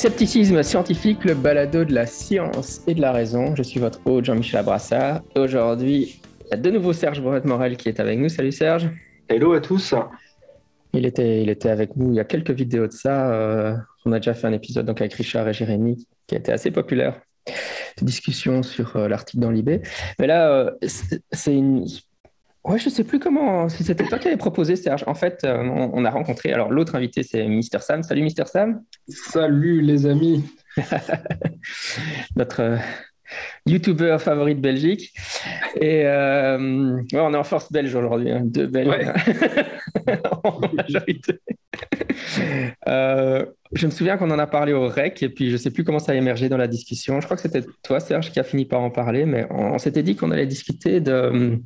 Scepticisme scientifique, le balado de la science et de la raison. Je suis votre hôte Jean-Michel Abrassa. Aujourd'hui, il y a de nouveau Serge Bourret-Morel qui est avec nous. Salut Serge. Hello à tous. Il était, il était avec nous il y a quelques vidéos de ça. Euh, on a déjà fait un épisode donc, avec Richard et Jérémy qui a été assez populaire. Discussion sur euh, l'article dans l'IB. Mais là, euh, c'est une Ouais, je sais plus comment, c'était toi qui avais proposé, Serge. En fait, euh, on, a rencontré, alors l'autre invité, c'est Mister Sam. Salut, Mister Sam. Salut, les amis. Notre euh, YouTuber favori de Belgique. Et euh, on est en force belge aujourd'hui, hein, deux Belges en majorité. je me souviens qu'on en a parlé au REC et puis je ne sais plus comment ça a émergé dans la discussion. Je crois que c'était toi, Serge, qui a fini par en parler, mais on s'était dit qu'on allait discuter de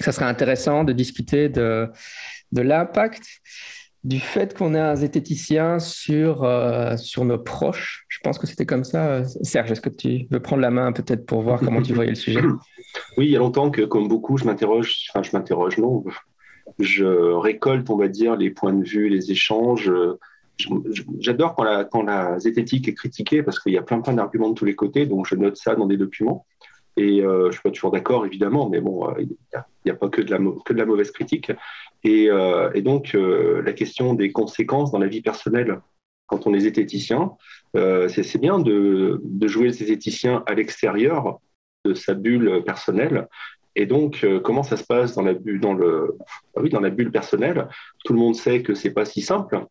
ça serait intéressant de discuter de, l'impact du fait qu'on ait un zététicien sur, euh, sur nos proches. Je pense que c'était comme ça. Serge, est-ce que tu veux prendre la main peut-être pour voir comment tu voyais le sujet? Oui, il y a longtemps que, comme beaucoup, je m'interroge, enfin je m'interroge, non, je récolte, on va dire, les points de vue, les échanges. J'adore quand la, quand la zététique est critiquée parce qu'il y a plein, plein d'arguments de tous les côtés, donc je note ça dans des documents. Et euh, je suis pas toujours d'accord, évidemment, mais bon, euh, il n'y a, pas que de, la, mauvaise critique. Et, euh, donc, la question des conséquences dans la vie personnelle quand on est zététicien, c'est bien de, jouer le zététicien à l'extérieur de sa bulle personnelle. Et donc, comment ça se passe dans la bulle, dans le, ah dans la bulle personnelle? Tout le monde sait que c'est pas si simple.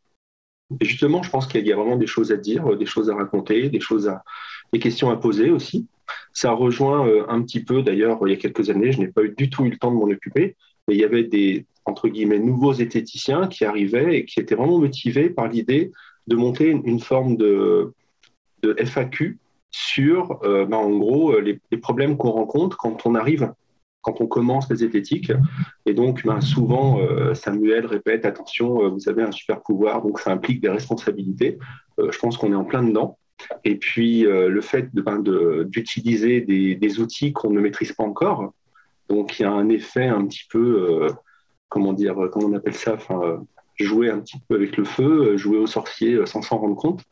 Et justement, je pense qu'il y a vraiment des choses à dire, des choses à raconter, des choses à, des questions à poser aussi. Ça rejoint euh, un petit peu, d'ailleurs, il y a quelques années, je n'ai pas eu du tout eu le temps de m'en occuper, mais il y avait des, entre guillemets, nouveaux zététiciens qui arrivaient et qui étaient vraiment motivés par l'idée de monter une, forme de, FAQ sur, euh, ben, en gros, les, problèmes qu'on rencontre quand on arrive, quand on commence les zététiques. Et donc, ben, souvent, euh, Samuel répète, attention, vous avez un super pouvoir, donc ça implique des responsabilités. je pense qu'on est en plein dedans. Et puis, euh, le fait ben, d'utiliser de, des, outils qu'on ne maîtrise pas encore. Donc, il y a un effet un petit peu, euh, comment dire, comment on appelle ça euh, Jouer un petit peu avec le feu, jouer au sorcier sans s'en rendre compte.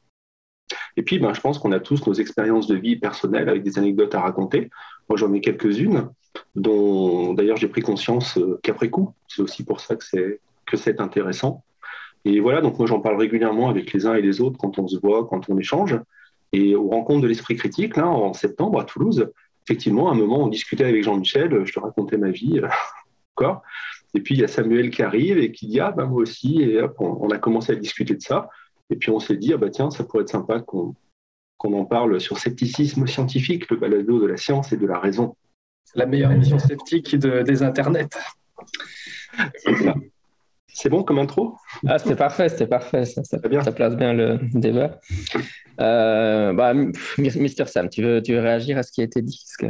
Et puis, ben, je pense qu'on a tous nos expériences de vie personnelles avec des anecdotes à raconter. Moi, j'en ai quelques-unes, dont d'ailleurs j'ai pris conscience qu'après coup. C'est aussi pour ça que c'est que c'est intéressant. Et voilà, donc moi j'en parle régulièrement avec les uns et les autres quand on se voit, quand on échange. Et aux rencontres de l'Esprit critique, là, en septembre à Toulouse, effectivement, à un moment, on discutait avec Jean-Michel, je te racontais ma vie euh, encore. Et puis, il y a Samuel qui arrive et qui dit Ah, ben moi aussi. Et hop, on, a commencé à discuter de ça. Et puis, on s'est dit Ah, bah tiens, ça pourrait être sympa qu'on en parle sur scepticisme scientifique, le balado de la science et de la raison. C'est la meilleure émission sceptique des internets. C'est bon comme intro? Ah, c'était parfait, c'était parfait. Ça, ça, bien. ça, place bien le débat. Euh, bah, Mister Sam, tu veux, tu veux réagir à ce qui a été dit? Que...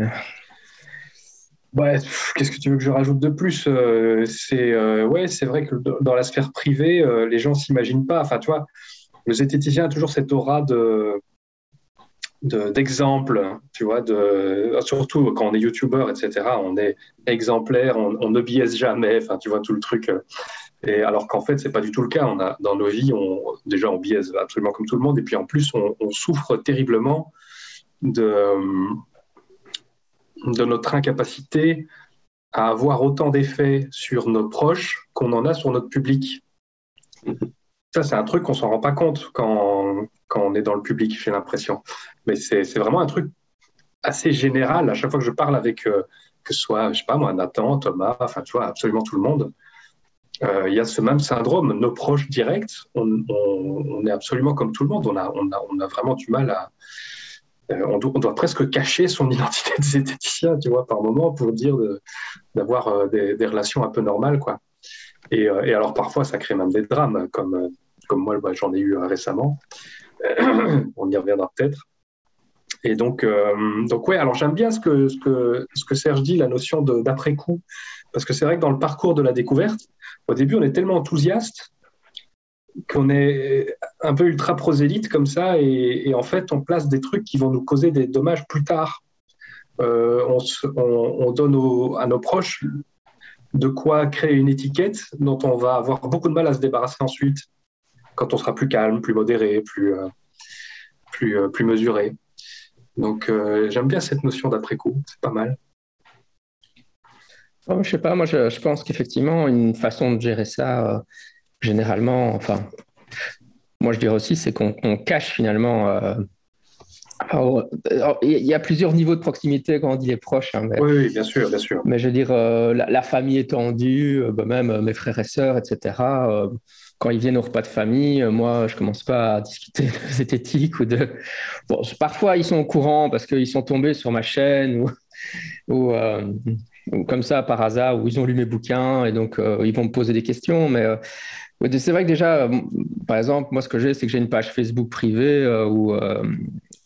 Ouais, qu'est-ce que tu veux que je rajoute de plus? Euh, C'est euh, ouais, c'est vrai que dans la sphère privée, les gens s'imaginent pas. Enfin, tu vois, le zététicien a toujours cette aura de d'exemple, tu vois, de, surtout quand on est youtubeur, etc., on est exemplaire, on, on ne biaise jamais, enfin, tu vois, tout le truc. Et alors qu'en fait, c'est pas du tout le cas. On a, dans nos vies, déjà, on biaise absolument comme tout le monde. Et puis en plus, on, souffre terriblement de, notre incapacité à avoir autant d'effets sur nos proches qu'on en a sur notre public. Ça, c'est un truc qu'on s'en rend pas compte quand, quand on est dans le public, j'ai l'impression. Mais c'est vraiment un truc assez général. À chaque fois que je parle avec, euh, que ce soit, je sais pas moi, Nathan, Thomas, enfin, tu vois, absolument tout le monde, euh, il y a ce même syndrome. Nos proches directs, on, est absolument comme tout le monde. On a, vraiment du mal à, on, doit, presque cacher son identité de zététicien, tu vois, par moment, pour dire d'avoir des, relations un peu normales, quoi. Et, alors parfois, ça crée même des drames, comme, comme moi, bah, j'en ai eu récemment. on y reviendra peut-être. Et donc, donc ouais, alors j'aime bien ce que, ce, que, ce que Serge dit, la notion d'après-coup, parce que c'est vrai que dans le parcours de la découverte, au début, on est tellement enthousiaste qu'on est un peu ultra prosélyte comme ça, et, en fait, on place des trucs qui vont nous causer des dommages plus tard. Euh, on, donne à nos proches de quoi créer une étiquette dont on va avoir beaucoup de mal à se débarrasser ensuite, quand on sera plus calme, plus modéré, plus, euh, euh, plus mesuré. Donc j'aime bien cette notion d'après-coup, c'est pas mal. Je je sais pas, moi je, pense qu'effectivement, une façon de gérer ça, euh, généralement, enfin, moi je dirais aussi, c'est qu'on cache finalement. Euh, il y a plusieurs niveaux de proximité quand on dit les proches. Hein, oui, bien sûr, bien sûr. Mais je veux dire, euh, la, famille étendue, bah, même mes frères et sœurs, etc. quand ils viennent au repas de famille, moi, je commence pas à discuter de zététique ou de. Bon, parfois, ils sont au courant parce qu'ils sont tombés sur ma chaîne ou, ou comme ça par hasard, où ils ont lu mes bouquins et donc euh, ils vont me poser des questions. Mais euh, c'est vrai que déjà, euh, par exemple, moi ce que j'ai, c'est que j'ai une page Facebook privée où,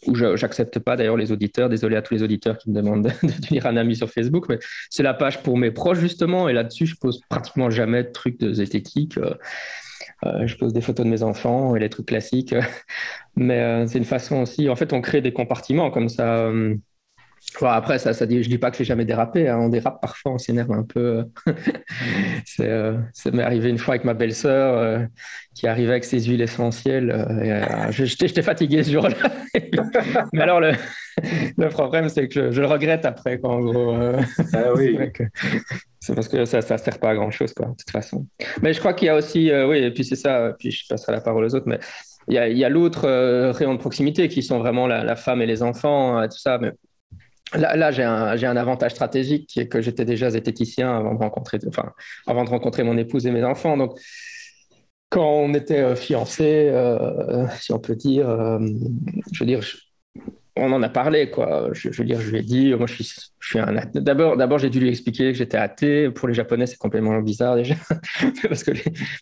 où j'accepte pas d'ailleurs les auditeurs. Désolé à tous les auditeurs qui me demandent de devenir un ami sur Facebook, mais c'est la page pour mes proches justement. Et là-dessus, je pose pratiquement jamais de trucs de zététique. je pose des photos de mes enfants et les trucs classiques. Mais c'est une façon aussi. En fait, on crée des compartiments comme ça après, ça, ça dit, je dis pas que j'ai jamais dérapé. Hein. On dérape parfois, on s'énerve un peu. Euh, ça m'est arrivé une fois avec ma belle-sœur euh, qui arrivait avec ses huiles essentielles. Euh, j'étais fatigué ce jour-là. Mais alors, le, le problème, c'est que je, le regrette après. Quoi, en gros. Ah oui. C'est parce que ça ne sert pas à grand-chose, quoi, de toute façon. Mais je crois qu'il y a aussi, oui, et puis c'est ça, puis je passerai la parole aux autres, mais il y a, a l'autre rayon de proximité qui sont vraiment la, la femme et les enfants, tout ça. Mais Là, j'ai un, avantage stratégique qui est que j'étais déjà zététicien avant de rencontrer, enfin, avant de rencontrer mon épouse et mes enfants. Donc, quand on était euh, fiancés, euh, si on peut dire, euh, je veux dire, on en a parlé, quoi. Je, veux dire, je lui ai dit, moi, je suis, je suis un D'abord, d'abord, j'ai dû lui expliquer que j'étais athée. Pour les Japonais, c'est complètement bizarre déjà, parce que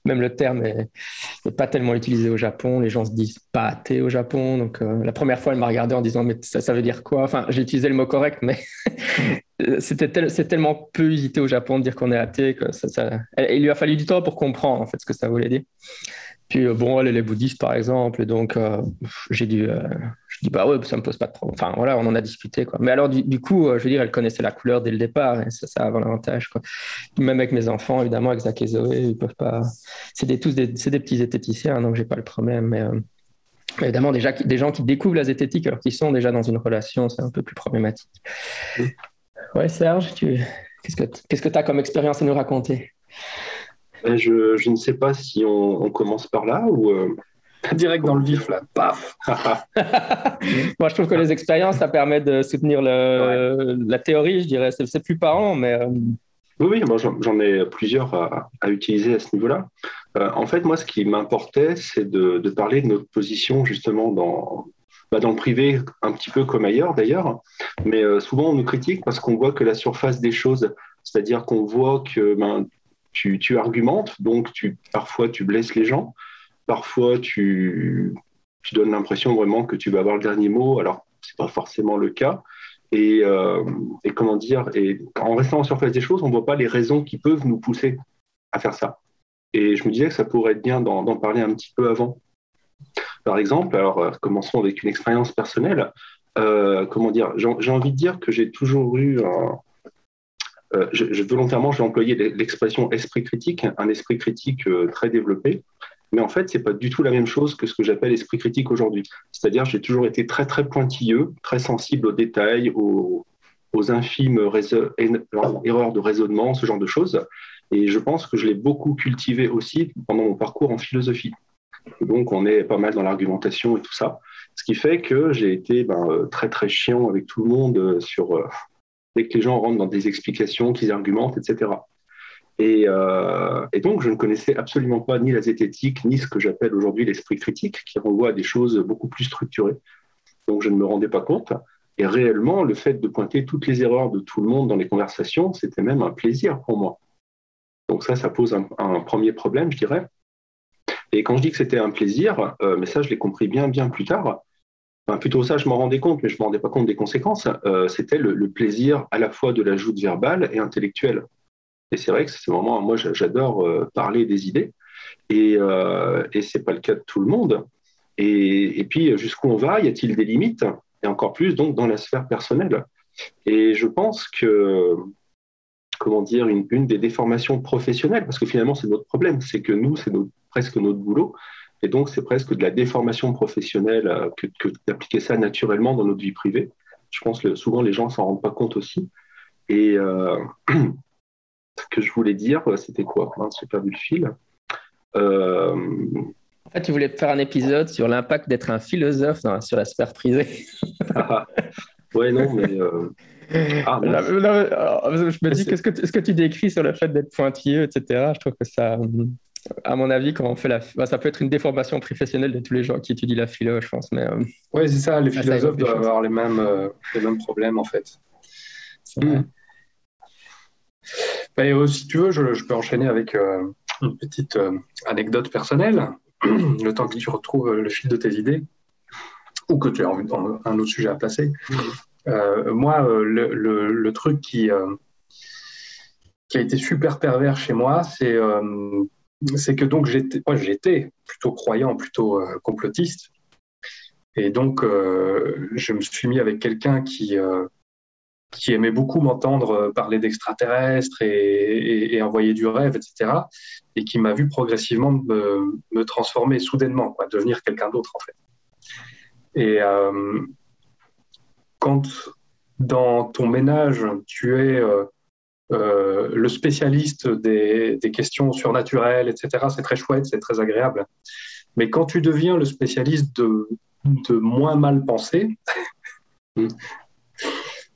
même le terme n'est pas tellement utilisé au Japon. Les gens se disent pas athée au Japon. Donc, euh, la première fois, elle m'a regardé en disant, mais ça, veut dire quoi? Enfin, j'ai utilisé le mot correct, mais c'était c'est tellement peu usité au Japon de dire qu'on est athée ça... il lui a fallu du temps pour comprendre en fait ce que ça voulait dire. Puis euh, bon, elle, elle est bouddhiste par exemple, et donc euh, j'ai dû, euh, je dis bah ouais, ça me pose pas de problème. Enfin voilà, on en a discuté quoi. Mais alors du, coup, je veux dire, elle connaissait la couleur dès le départ, et ça, ça a l'avantage quoi. Même avec mes enfants, évidemment, avec Zach et Zoé, ils peuvent pas. C'est des, tous des, des petits zététiciens, donc j'ai pas le problème. Mais évidemment, déjà des gens qui découvrent la zététique alors qu'ils sont déjà dans une relation, c'est un peu plus problématique. Ouais, Serge, tu... qu'est-ce que qu'est-ce que tu as comme expérience à nous raconter? Ben, je, ne sais pas si on, commence par là ou. Euh, Direct dans le vif, là. Paf Moi, je trouve que les expériences, ça permet de soutenir la théorie, je dirais. C'est plus parlant, mais. Euh, oui, oui, j'en ai plusieurs à, utiliser à ce niveau-là. Euh, en fait, moi, ce qui m'importait, c'est de, parler de notre position justement dans, bah, dans le privé, un petit peu comme ailleurs d'ailleurs. Mais souvent, on nous critique parce qu'on voit que la surface des choses, c'est-à-dire qu'on voit que ben, tu, argumentes, donc tu, parfois tu blesses les gens, parfois tu, tu donnes l'impression vraiment que tu vas avoir le dernier mot, alors c'est pas forcément le cas. Et, euh, et, comment dire, et en restant en surface des choses, on ne voit pas les raisons qui peuvent nous pousser à faire ça. Et je me disais que ça pourrait être bien d'en parler un petit peu avant. Par exemple, alors euh, commençons avec une expérience personnelle. Euh, comment dire, j'ai envie de dire que j'ai toujours eu un, euh, je, je, volontairement, j'ai employé l'expression esprit critique, un esprit critique euh, très développé. Mais en fait, ce n'est pas du tout la même chose que ce que j'appelle esprit critique aujourd'hui. C'est-à-dire, j'ai toujours été très, très pointilleux, très sensible aux détails, aux, infimes erreurs de raisonnement, ce genre de choses. Et je pense que je l'ai beaucoup cultivé aussi pendant mon parcours en philosophie. donc, on est pas mal dans l'argumentation et tout ça. Ce qui fait que j'ai été ben, euh, très, très chiant avec tout le monde sur dès que les gens rentrent dans des explications, qu'ils argumentent, etc. Euh, et, donc, je ne connaissais absolument pas ni la zététique, ni ce que j'appelle aujourd'hui l'esprit critique, qui renvoie à des choses beaucoup plus structurées. donc je ne me rendais pas compte. Et réellement, le fait de pointer toutes les erreurs de tout le monde dans les conversations, c'était même un plaisir pour moi. Donc ça, ça pose un, premier problème, je dirais. Et quand je dis que c'était un plaisir, euh, mais ça, je l'ai compris bien, bien plus tard. Plutôt ça, je m'en rendais compte, mais je ne me rendais pas compte des conséquences. Euh, c'était le, plaisir à la fois de l'ajout verbale et intellectuelle. Et c'est vrai que c'est vraiment, moi, j'adore euh, parler des idées. Et, et ce n'est pas le cas de tout le monde. Et puis, jusqu'où on va? Y a-t-il des limites? Et encore plus, donc, dans la sphère personnelle. Et je pense que comment dire, une, des déformations professionnelles, parce que finalement, c'est notre problème, c'est que nous, c'est presque notre boulot, et donc c'est presque de la déformation professionnelle euh, que, d'appliquer ça naturellement dans notre vie privée. Je pense que souvent les gens s'en rendent pas compte aussi. Et euh, ce que je voulais dire, c'était quoi J'ai perdu le fil? Euh... En fait, tu voulais faire un épisode sur l'impact d'être un philosophe sur la sphère privée. ah, ouais, non, mais euh, ah, je me dis, qu'est-ce que, ce que tu décris sur le fait d'être pointilleux, etc. Je trouve que ça, à mon avis, quand on fait la, bah, ça peut être une déformation professionnelle de tous les gens qui étudient la philo, je pense. Mais euh, oui, c'est ça. Les philosophes doivent avoir les mêmes, euh, les mêmes problèmes en fait. Bah, si tu veux, je, peux enchaîner avec euh, une petite anecdote personnelle, le temps que tu retrouves le fil de tes idées ou que tu as un autre sujet à placer. Euh, moi, euh, le, truc qui, euh, qui a été super pervers chez moi, c'est c'est que donc j'étais, j'étais plutôt croyant, plutôt complotiste, et donc je me suis mis avec quelqu'un qui qui aimait beaucoup m'entendre parler d'extraterrestres et, envoyer du rêve, etc., et qui m'a vu progressivement me, me, transformer soudainement, devenir quelqu'un d'autre en fait. Et quand dans ton ménage, tu es euh, euh, le spécialiste des, questions surnaturelles, etc., c'est très chouette, c'est très agréable. Mais quand tu deviens le spécialiste de, moins mal penser,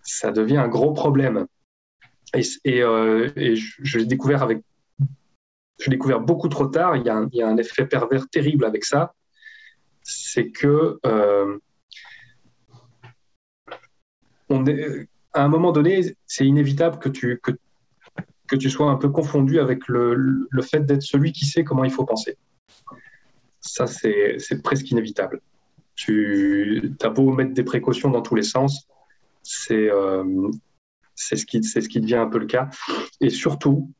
ça devient un gros problème. Et, euh, je, l'ai découvert avec, je découvert beaucoup trop tard. Il y, a un, il y, a un, effet pervers terrible avec ça, c'est que à un moment donné, c'est inévitable que tu, que, que tu sois un peu confondu avec le, le fait d'être celui qui sait comment il faut penser. Ça, c'est presque inévitable. Tu as beau mettre des précautions dans tous les sens, c'est euh, ce, ce qui devient un peu le cas. Et surtout,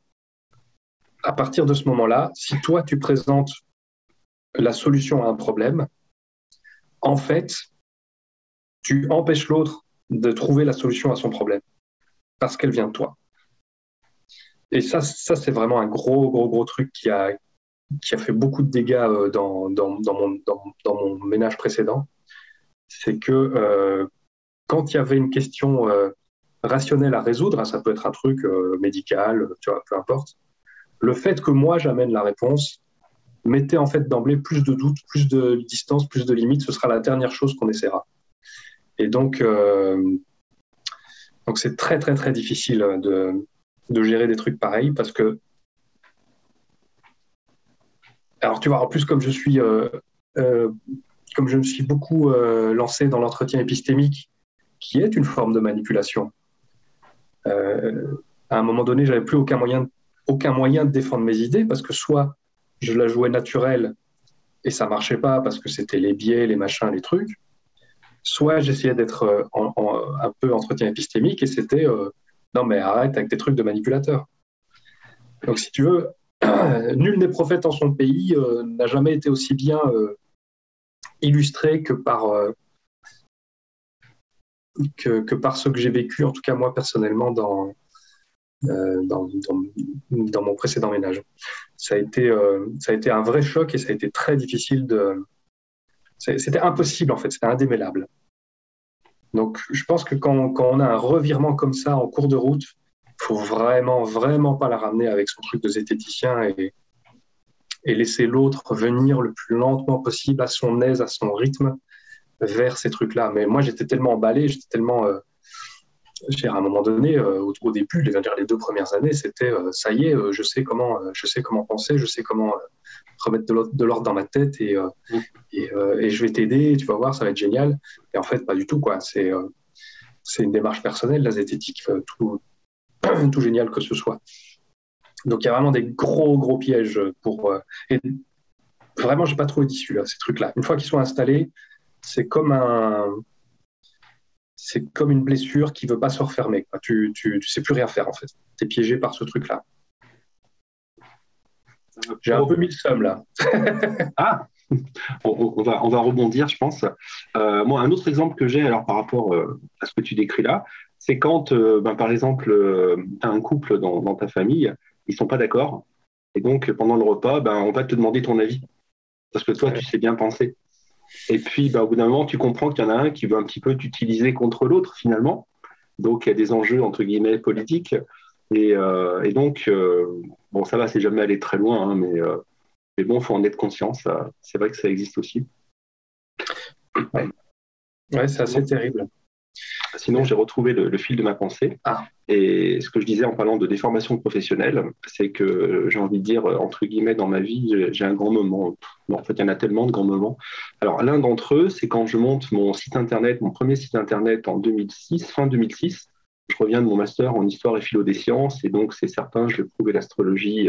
à partir de ce moment-là, si toi, tu présentes la solution à un problème, en fait, tu empêches l'autre de trouver la solution à son problème, parce qu'elle vient de toi. Et ça, ça c'est vraiment un gros, gros, gros truc qui a, qui a fait beaucoup de dégâts euh, dans, dans, dans, mon, dans mon, ménage précédent. C'est que euh, quand il y avait une question euh, rationnelle à résoudre, ça peut être un truc médical, tu vois, peu importe, le fait que moi j'amène la réponse mettait en fait d'emblée plus de doutes, plus de distance, plus de limites. Ce sera la dernière chose qu'on essaiera. Et donc, euh, donc c'est très très très difficile de, de, gérer des trucs pareils parce que, alors tu vois, en plus comme je suis, euh, euh, comme je me suis beaucoup lancé dans l'entretien épistémique, qui est une forme de manipulation. à un moment donné, j'avais plus aucun moyen, aucun moyen de défendre mes idées parce que soit je la jouais naturelle et ça marchait pas parce que c'était les biais, les machins, les trucs, soit j'essayais d'être euh, un peu entretien épistémique et c'était euh, non mais arrête avec tes trucs de manipulateur. Donc si tu veux, nul n'est prophète en son pays euh, n'a jamais été aussi bien illustré que par que, par ce que j'ai vécu, en tout cas moi personnellement dans dans, dans, mon précédent ménage. Ça a été ça a été un vrai choc et ça a été très difficile de c'était impossible en fait, c'était indémêlable. Donc je pense que quand, on a un revirement comme ça en cours de route, il faut vraiment, vraiment pas la ramener avec son truc de zététicien et, laisser l'autre venir le plus lentement possible, à son aise, à son rythme, vers ces trucs-là. Mais moi, j'étais tellement emballé, j'étais tellement, euh, à un moment donné, au, début, les, les deux premières années, c'était ça y est, je sais comment, je sais comment penser, je sais comment remettre de l'ordre dans ma tête et, mm. et, je vais t'aider, tu vas voir, ça va être génial. Et en fait, pas du tout, quoi. C'est c'est une démarche personnelle, la zététique, tout, tout génial que ce soit. Donc il y a vraiment des gros, gros pièges pour. Euh, et vraiment, j'ai pas trouvé d'issue à ces trucs-là. Une fois qu'ils sont installés, c'est comme un. C'est comme une blessure qui veut pas se refermer. Tu, tu, tu sais plus rien faire en fait. Tu es piégé par ce truc-là. J'ai un peu mis le somme là. ah on, va, on va rebondir, je pense. Euh, moi, un autre exemple que j'ai alors par rapport euh, à ce que tu décris là, c'est quand, ben, par exemple, tu as un couple dans, dans, ta famille ils sont pas d'accord. Et donc, pendant le repas, ben, on va te demander ton avis. Parce que toi, tu sais bien penser. Et puis, ben, au bout d'un moment, tu comprends qu'il y en a un qui veut un petit peu t'utiliser contre l'autre, finalement. Donc, il y a des enjeux, entre guillemets, politiques. Et, euh, donc, euh, bon, ça va, c'est jamais aller très loin, hein, mais, euh, mais bon, il faut en être conscient. C'est vrai que ça existe aussi. Ouais, ouais c'est assez terrible. Sinon, j'ai retrouvé le, fil de ma pensée. Ah. Et ce que je disais en parlant de déformation professionnelle, c'est que j'ai envie de dire, entre guillemets, dans ma vie, j'ai un grand moment. en fait, il y en a tellement de grands moments. Alors, l'un d'entre eux, c'est quand je monte mon site Internet, mon premier site Internet en 2006, fin 2006. Je reviens de mon master en histoire et philo des sciences. Et donc, c'est certain, je vais prouver l'astrologie.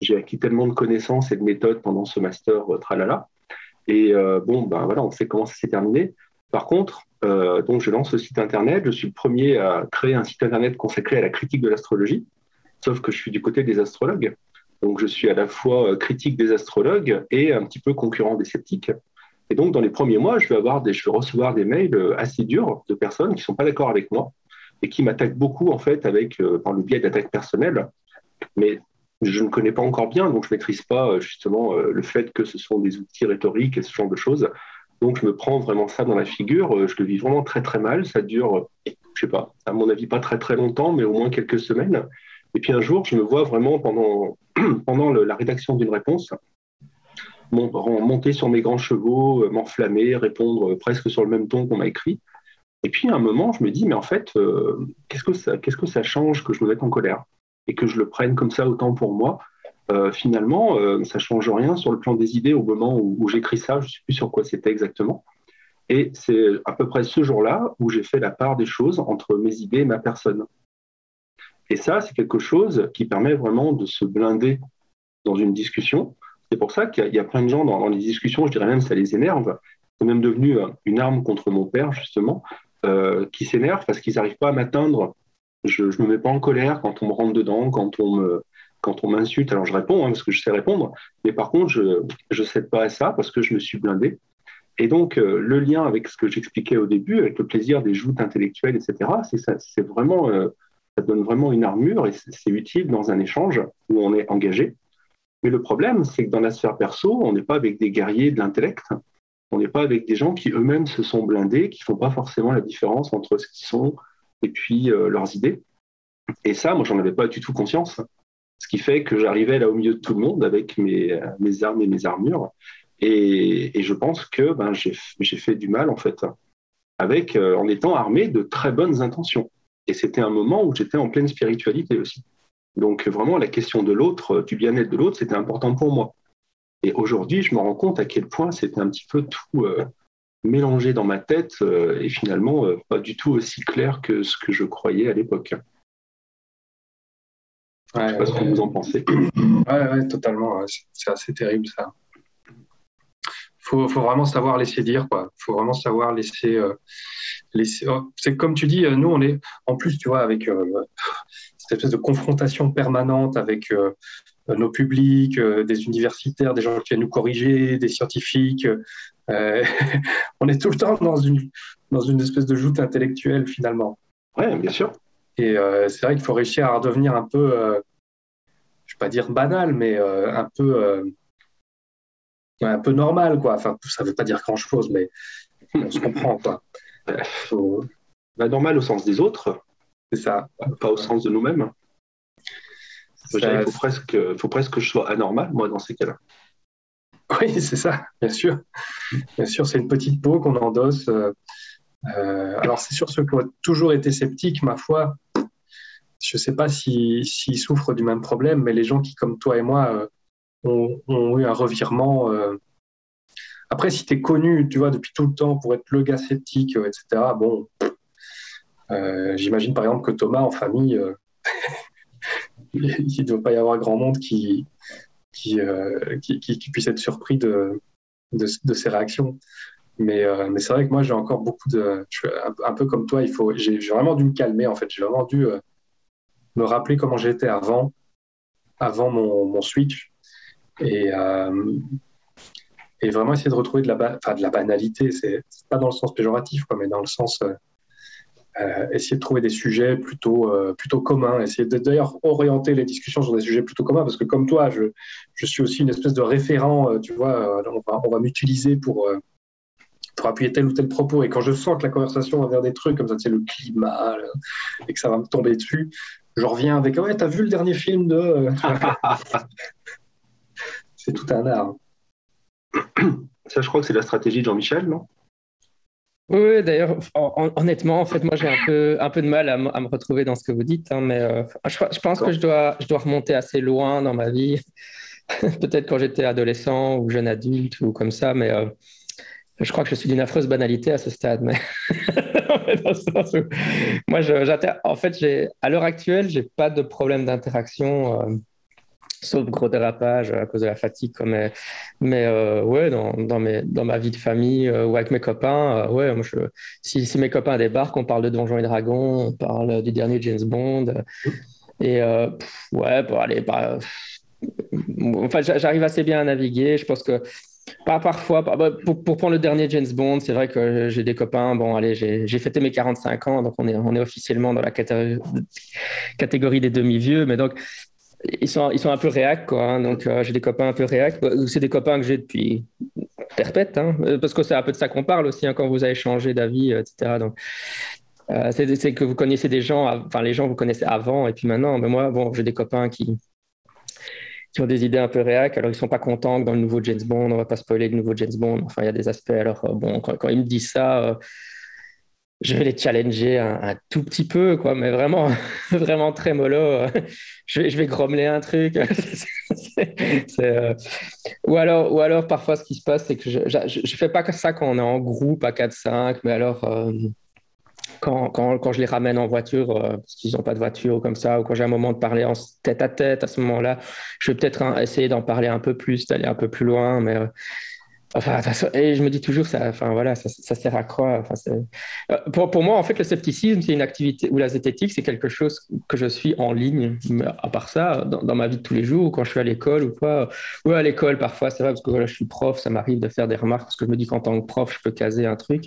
J'ai acquis tellement de connaissances et de méthodes pendant ce master, euh, tralala. Et euh, bon, ben voilà, on sait comment ça s'est terminé. Par contre, euh, donc je lance ce site internet. Je suis le premier à créer un site internet consacré à la critique de l'astrologie, sauf que je suis du côté des astrologues. Donc je suis à la fois euh, critique des astrologues et un petit peu concurrent des sceptiques. Et donc dans les premiers mois, je vais, avoir des, je vais recevoir des mails euh, assez durs de personnes qui ne sont pas d'accord avec moi et qui m'attaquent beaucoup en fait avec par le biais d'attaques personnelles. Mais je ne connais pas encore bien, donc je maîtrise pas justement le fait que ce sont des outils rhétoriques et ce genre de choses. Donc je me prends vraiment ça dans la figure. Euh, je le vis vraiment très très mal. Ça dure, je sais pas, à mon avis pas très très longtemps, mais au moins quelques semaines. Et puis un jour, je me vois vraiment pendant, pendant la rédaction d'une réponse monter sur mes grands chevaux, euh, m'enflammer, répondre euh, presque sur le même ton qu'on m'a écrit. Et puis à un moment, je me dis, mais en fait, qu'est-ce que ça, qu'est-ce que ça change que je me mette en colère et que je le prenne comme ça autant pour moi? Euh, finalement, euh, ça change rien sur le plan des idées au moment où, j'écris ça. Je ne sais plus sur quoi c'était exactement. Et c'est à peu près ce jour-là où j'ai fait la part des choses entre mes idées et ma personne. Et ça, c'est quelque chose qui permet vraiment de se blinder dans une discussion. C'est pour ça qu'il y, a plein de gens dans, les discussions, je dirais même ça les énerve. C'est même devenu euh, une arme contre mon père, justement, qui s'énerve parce qu'ils n'arrivent pas à m'atteindre. Je ne me mets pas en colère quand on me rentre dedans, quand on me, quand on m'insulte, alors je réponds hein, parce que je sais répondre, mais par contre, je ne cède pas à ça parce que je me suis blindé. Et donc, euh, le lien avec ce que j'expliquais au début, avec le plaisir des joutes intellectuelles, etc., c'est vraiment, euh, ça donne vraiment une armure et c'est utile dans un échange où on est engagé. Mais le problème, c'est que dans la sphère perso, on n'est pas avec des guerriers de l'intellect, on n'est pas avec des gens qui eux-mêmes se sont blindés, qui font pas forcément la différence entre ce qu'ils sont et puis euh, leurs idées. Et ça, moi, j'en avais pas du tout conscience. Ce qui fait que j'arrivais là au milieu de tout le monde avec mes, mes armes et mes armures. Et, et je pense que ben, j'ai fait du mal, en fait, avec, euh, en étant armé de très bonnes intentions. Et c'était un moment où j'étais en pleine spiritualité aussi. Donc vraiment, la question de l'autre, du bien-être de l'autre, c'était important pour moi. Et aujourd'hui, je me rends compte à quel point c'était un petit peu tout euh, mélangé dans ma tête euh, et finalement pas du tout aussi clair que ce que je croyais à l'époque. Ouais, je sais pas ce que vous en pensez. Ouais, totalement. C'est assez terrible ça. Faut, faut vraiment savoir laisser dire, quoi. Faut vraiment savoir laisser. Euh, laisser... Oh, c'est comme tu dis, euh, nous, on est. En plus, tu vois, avec euh, cette espèce de confrontation permanente avec nos publics, des universitaires, des gens qui viennent nous corriger, des scientifiques. on est tout le temps dans une, dans une espèce de joute intellectuelle, finalement. Oui, bien sûr. Et euh, c'est vrai qu'il faut réussir à redevenir un peu, euh, je ne vais pas dire banal, mais euh, un peu un peu normal, quoi. Enfin, ça ne veut pas dire grand-chose, mais on se comprend, quoi. Bah, normal au sens des autres. C'est ça. Pas au sens de nous-mêmes. Il faut presque, faut presque que je sois anormal, moi, dans ces cas-là. Oui, c'est ça, bien sûr. Bien sûr, c'est une petite peau qu'on endosse alors, c'est sur ceux qui ont toujours été sceptiques, ma foi, je ne sais pas s'ils souffrent du même problème, mais les gens qui, comme toi et moi, ont, ont, eu un revirement après, si tu es connu, tu vois, depuis tout le temps pour être le gars sceptique, euh, etc., bon, euh, j'imagine par exemple que Thomas, en famille, euh, il ne doit pas y avoir grand monde qui, qui, puisse être surpris de, de, ses réactions. Mais, mais c'est vrai que moi, j'ai encore beaucoup de. Un, peu comme toi, j'ai vraiment dû me calmer, en fait. J'ai vraiment dû me rappeler comment j'étais avant, avant mon, switch. Et, vraiment essayer de retrouver de la, de la banalité. C'est pas dans le sens péjoratif, mais dans le sens euh, euh, essayer de trouver des sujets plutôt, euh, plutôt communs, essayer d'ailleurs orienter les discussions sur des sujets plutôt communs, parce que comme toi, je, je suis aussi une espèce de référent, tu vois, on va, on va m'utiliser pour, pour appuyer tel ou tel propos, et quand je sens que la conversation va vers des trucs comme ça, c'est le climat, et que ça va me tomber dessus, je reviens avec, ouais, t'as vu le dernier film de... c'est tout un art. Ça, je crois que c'est la stratégie de Jean-Michel, non? Oui, d'ailleurs, honnêtement, en fait, moi, j'ai un peu, un peu de mal à, me retrouver dans ce que vous dites, hein, mais euh, je, pense que je dois, je dois remonter assez loin dans ma vie, peut-être quand j'étais adolescent ou jeune adulte ou comme ça, mais euh, je crois que je suis d'une affreuse banalité à ce stade. Mais moi, en fait, à l'heure actuelle, j'ai pas de problème d'interaction. Euh, sauf gros dérapage à cause de la fatigue. Mais, mais euh, ouais, dans, dans, mes, dans ma vie de famille euh, ou avec mes copains, euh, ouais, moi je, si, si, mes copains débarquent, on parle de Donjons et Dragons, on parle du dernier James Bond. Et ouais, pour aller. Bah, enfin, j'arrive assez bien à naviguer. Je pense que. Pas parfois, bah, pour, pour, prendre le dernier James Bond, c'est vrai que j'ai des copains. Bon, allez, j'ai fêté mes 45 ans, donc on est, on est officiellement dans la catégorie, catégorie des demi-vieux. Mais donc, ils sont, ils sont un peu réac, quoi. Hein. donc, euh, j'ai des copains un peu réac. Bah, c'est des copains que j'ai depuis perpète, hein, euh, parce que c'est un peu de ça qu'on parle aussi hein, quand vous avez changé d'avis, euh, etc. Donc, c'est que vous connaissez des gens, enfin, les gens vous connaissez avant et puis maintenant. Mais moi, bon, j'ai des copains qui, qui ont des idées un peu réac. Alors, ils sont pas contents que dans le nouveau James Bond, on va pas spoiler le nouveau James Bond. Enfin, il y a des aspects. Alors, bon, quand, quand ils me disent ça, je vais les challenger un, tout petit peu, quoi, mais vraiment, vraiment très mollo. Je vais, je vais grommeler un truc. Euh, ou, alors, ou alors, parfois, ce qui se passe, c'est que je ne fais pas ça quand on est en groupe à 4-5, mais alors, euh, quand, quand, quand, je les ramène en voiture, euh, parce qu'ils n'ont pas de voiture ou comme ça, ou quand j'ai un moment de parler en tête à tête, à ce moment-là, je vais peut-être hein, essayer d'en parler un peu plus, d'aller un peu plus loin, mais Et je me dis toujours, ça, enfin, voilà, ça, sert à quoi enfin, euh, pour, pour, moi, en fait, le scepticisme, c'est une activité, ou la zététique, c'est quelque chose que je suis en ligne. Mais à part ça, dans, ma vie de tous les jours, ou quand je suis à l'école ou quoi, ou à l'école parfois, c'est vrai, parce que voilà, je suis prof, ça m'arrive de faire des remarques, parce que je me dis qu'en tant que prof, je peux caser un truc.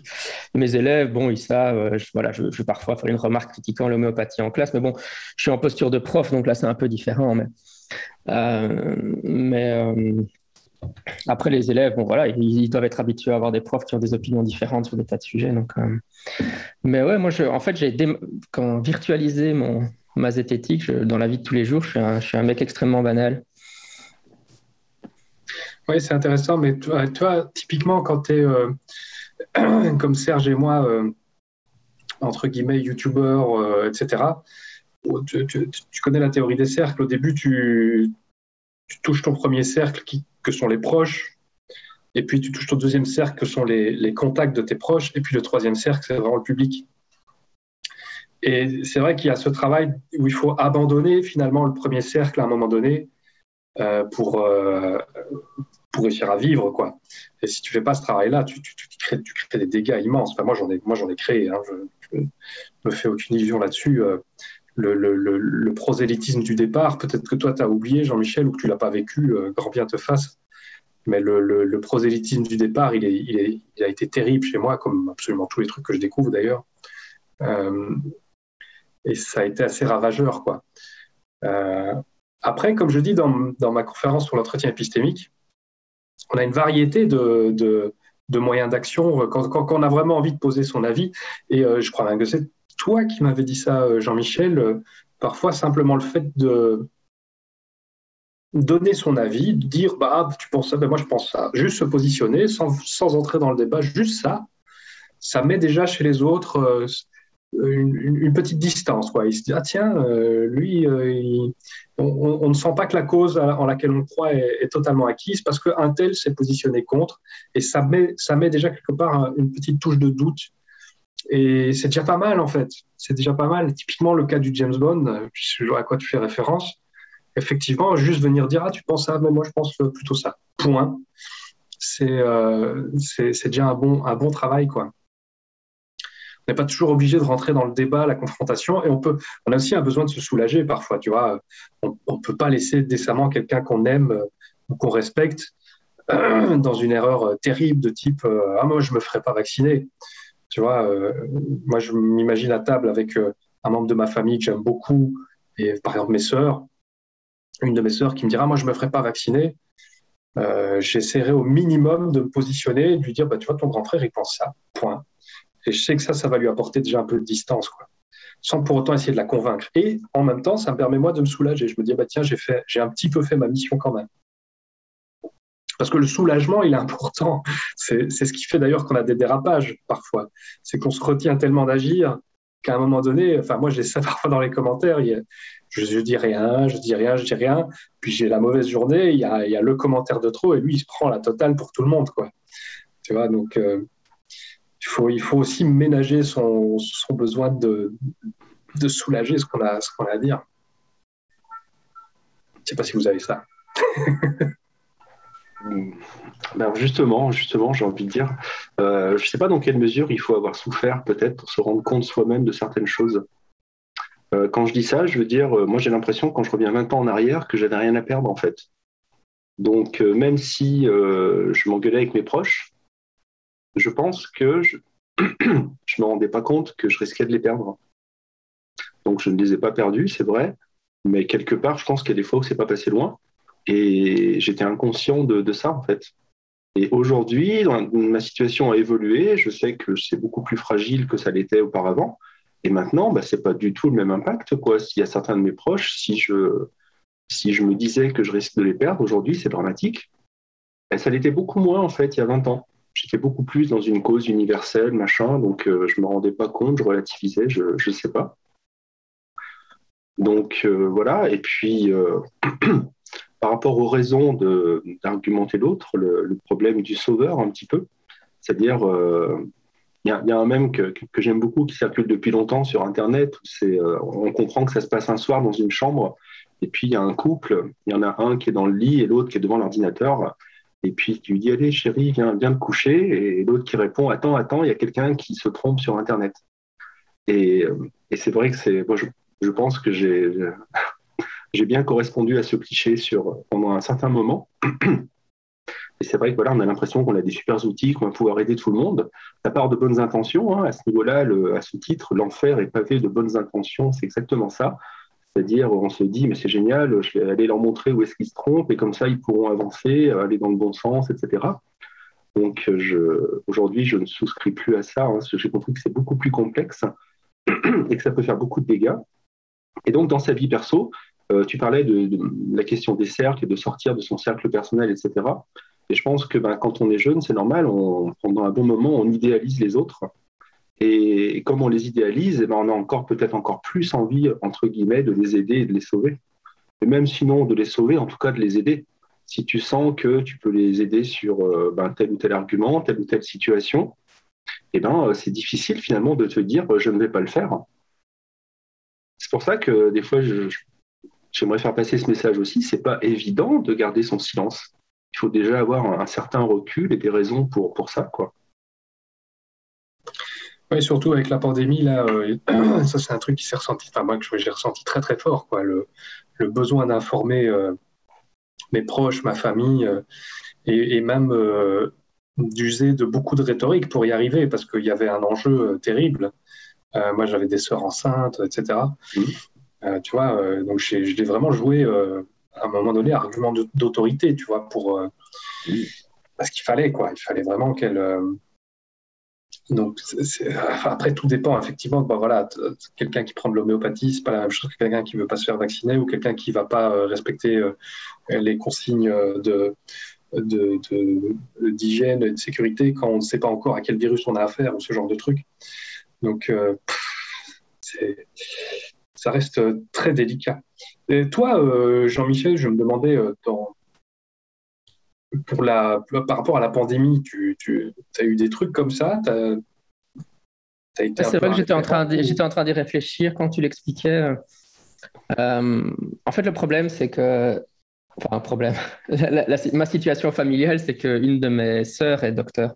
Mes élèves, bon, ils savent, euh, je, voilà, je, vais parfois faire une remarque critiquant l'homéopathie en classe, mais bon, je suis en posture de prof, donc là, c'est un peu différent. Mais, mais euh, après, les élèves, bon, voilà, ils, doivent être habitués à avoir des profs qui ont des opinions différentes sur des tas de sujets. Donc, euh, Mais ouais, moi, en fait, j'ai quand virtualisé mon, ma zététique dans la vie de tous les jours, je suis un, mec extrêmement banal. Oui, c'est intéressant, mais toi, typiquement, quand tu es euh, comme Serge et moi, euh, entre guillemets, youtubeurs, etc., tu, connais la théorie des cercles. Au début, tu, tu touches ton premier cercle qui, que sont les proches, et puis tu touches ton deuxième cercle que sont les, les contacts de tes proches, et puis le troisième cercle, c'est vraiment le public. Et c'est vrai qu'il y a ce travail où il faut abandonner finalement le premier cercle à un moment donné euh, pour, euh, pour réussir à vivre. Quoi. Et si tu fais pas ce travail-là, tu, tu, crées, tu, crées, des dégâts immenses. Enfin, moi, j'en ai, ai créé. Hein. Je, ne me fais aucune illusion là-dessus. Euh, le, prosélytisme du départ. Peut-être que toi, tu as oublié, Jean-Michel, ou que tu l'as pas vécu, euh, grand bien te fasse. Mais le, prosélytisme du départ, il, a été terrible chez moi, comme absolument tous les trucs que je découvre d'ailleurs. Euh, et ça a été assez ravageur. Quoi. Euh, après, comme je dis dans, ma conférence sur l'entretien épistémique, on a une variété de, moyens d'action quand, on a vraiment envie de poser son avis. Et je crois que c'est toi qui m'avais dit ça, euh, Jean-Michel. Euh, parfois, simplement le fait de donner son avis, de dire bah tu penses ça, ben moi je pense ça, juste se positionner sans, entrer dans le débat, juste ça, ça met déjà chez les autres une, petite distance. Quoi. Il se dit, ah tiens, euh, lui, euh, on, ne sent pas que la cause en laquelle on croit est, totalement acquise parce qu'un tel s'est positionné contre et ça met, ça met déjà quelque part une petite touche de doute. Et c'est déjà pas mal en fait. C'est déjà pas mal. Typiquement le cas du James Bond, à quoi tu fais référence. Effectivement, juste venir dire ah tu penses ça, mais moi je pense plutôt ça. Point. C'est euh, déjà un bon travail quoi. On n'est pas toujours obligé de rentrer dans le débat, la confrontation, et on peut, on a aussi un besoin de se soulager parfois. Tu vois, on, ne peut pas laisser décemment quelqu'un qu'on aime euh, ou qu'on respecte euh, dans une erreur euh, terrible de type ah moi je me ferai pas vacciner. Tu vois, moi je m'imagine à table avec un membre de ma famille que j'aime beaucoup et par exemple mes sœurs, une de mes sœurs qui me dira moi je me ferai pas vacciner. J'essaierai au minimum de me positionner de lui dire bah, tu vois ton grand frère il pense ça point et je sais que ça, ça va lui apporter déjà un peu de distance, quoi. Sans pour autant essayer de la convaincre. Et en même temps, ça me permet moi de me soulager. Je me dis, bah tiens, j'ai un petit peu fait ma mission quand même. Parce que le soulagement, il est important. C'est, ce qui fait d'ailleurs qu'on a des dérapages parfois. C'est qu'on se retient tellement d'agir qu'à un moment donné, enfin moi j'ai ça parfois dans les commentaires, je, je, dis rien, je dis rien, je dis rien, puis j'ai la mauvaise journée, il y, a, le commentaire de trop et lui il se prend la totale pour tout le monde quoi. Tu vois donc euh, il faut, aussi ménager son, besoin de, soulager ce qu'on a à dire. Je ne sais pas si vous avez ça. Ben, justement, justement, j'ai envie de dire, euh, je ne sais pas dans quelle mesure il faut avoir souffert peut-être pour se rendre compte soi-même de certaines choses. Euh, quand je dis ça, je veux dire, euh, moi j'ai l'impression quand je reviens 20 ans en arrière que j'avais rien à perdre en fait. Donc même si je m'engueulais avec mes proches, je pense que je ne me rendais pas compte que je risquais de les perdre. Donc je ne les ai pas perdus, c'est vrai, mais quelque part, je pense qu'il y a des fois où c'est pas passé loin. Et j'étais inconscient de, ça, en fait. Et aujourd'hui, ma situation a évolué. Je sais que c'est beaucoup plus fragile que ça l'était auparavant. Et maintenant, bah, ce n'est pas du tout le même impact. S'il y a certains de mes proches, si je, si je me disais que je risque de les perdre, aujourd'hui, c'est dramatique. Et ça l'était beaucoup moins, en fait, il y a 20 ans j'étais beaucoup plus dans une cause universelle, machin, donc euh, je me rendais pas compte, je relativisais, je ne sais pas. Donc euh, voilà, et puis euh, par rapport aux raisons d'argumenter l'autre, le, problème du sauveur un petit peu, c'est-à-dire, il y, a un mème que, j'aime beaucoup qui circule depuis longtemps sur Internet, où on comprend que ça se passe un soir dans une chambre, et puis il y a un couple, il y en a un qui est dans le lit et l'autre qui est devant l'ordinateur, et puis tu lui dis, allez chérie, viens, viens te coucher. Et l'autre qui répond, attends, attends, il y a quelqu'un qui se trompe sur Internet. Et, euh, c'est vrai que c'est, moi je, pense que j'ai, j'ai bien correspondu à ce cliché sur, pendant un certain moment. Et c'est vrai que voilà, on a l'impression qu'on a des super outils, qu'on va pouvoir aider tout le monde. Ça part de bonnes intentions. Hein. à ce niveau-là, à ce titre, l'enfer est pavé de bonnes intentions. C'est exactement ça. C'est-à-dire, on se dit, mais c'est génial, je vais aller leur montrer où est-ce qu'ils se trompent, et comme ça, ils pourront avancer, aller dans le bon sens, etc. Donc, aujourd'hui, je ne souscris plus à ça, hein, parce que j'ai compris que c'est beaucoup plus complexe et que ça peut faire beaucoup de dégâts. Et donc, dans sa vie perso, tu parlais de, la question des cercles et de sortir de son cercle personnel, etc. Et je pense que ben, quand on est jeune, c'est normal, pendant un bon moment, on idéalise les autres. Et comme on les idéalise, eh ben on a encore peut-être encore plus envie, entre guillemets, de les aider et de les sauver. Et même sinon de les sauver, en tout cas de les aider. Si tu sens que tu peux les aider sur euh, ben, tel ou tel argument, telle ou telle situation, eh ben, euh, c'est difficile finalement de te dire euh, je ne vais pas le faire. C'est pour ça que des fois, j'aimerais faire passer ce message aussi. C'est pas évident de garder son silence. Il faut déjà avoir un, un certain recul et des raisons pour, pour ça. quoi. Oui, surtout avec la pandémie, là, euh, ça c'est un truc qui s'est ressenti, enfin moi que j'ai ressenti très très fort, quoi, le, le besoin d'informer euh, mes proches, ma famille, euh, et, et, même d'user de beaucoup de rhétorique pour y arriver, parce qu'il y avait un enjeu terrible. moi j'avais des sœurs enceintes, etc. Mmh. Tu vois, donc je l'ai vraiment joué à un moment donné, argument d'autorité, tu vois, pour... Parce qu'il fallait, quoi, il fallait vraiment qu'elle donc, après, tout dépend effectivement. Bah, voilà, quelqu'un qui prend de l'homéopathie, c'est pas la même chose que quelqu'un qui veut pas se faire vacciner ou quelqu'un qui va pas euh, respecter euh, les consignes de, d'hygiène de, et de sécurité quand on ne sait pas encore à quel virus on a affaire ou ce genre de truc. Donc, euh, ça reste très délicat. Et toi, euh, Jean-Michel, je me demandais euh, pour la, par rapport à la pandémie, tu, as eu des trucs comme ça? C'est vrai que j'étais en train d'y réfléchir quand tu l'expliquais. en fait, le problème, c'est que Enfin, un problème. ma situation familiale, c'est qu'une de mes sœurs est docteur.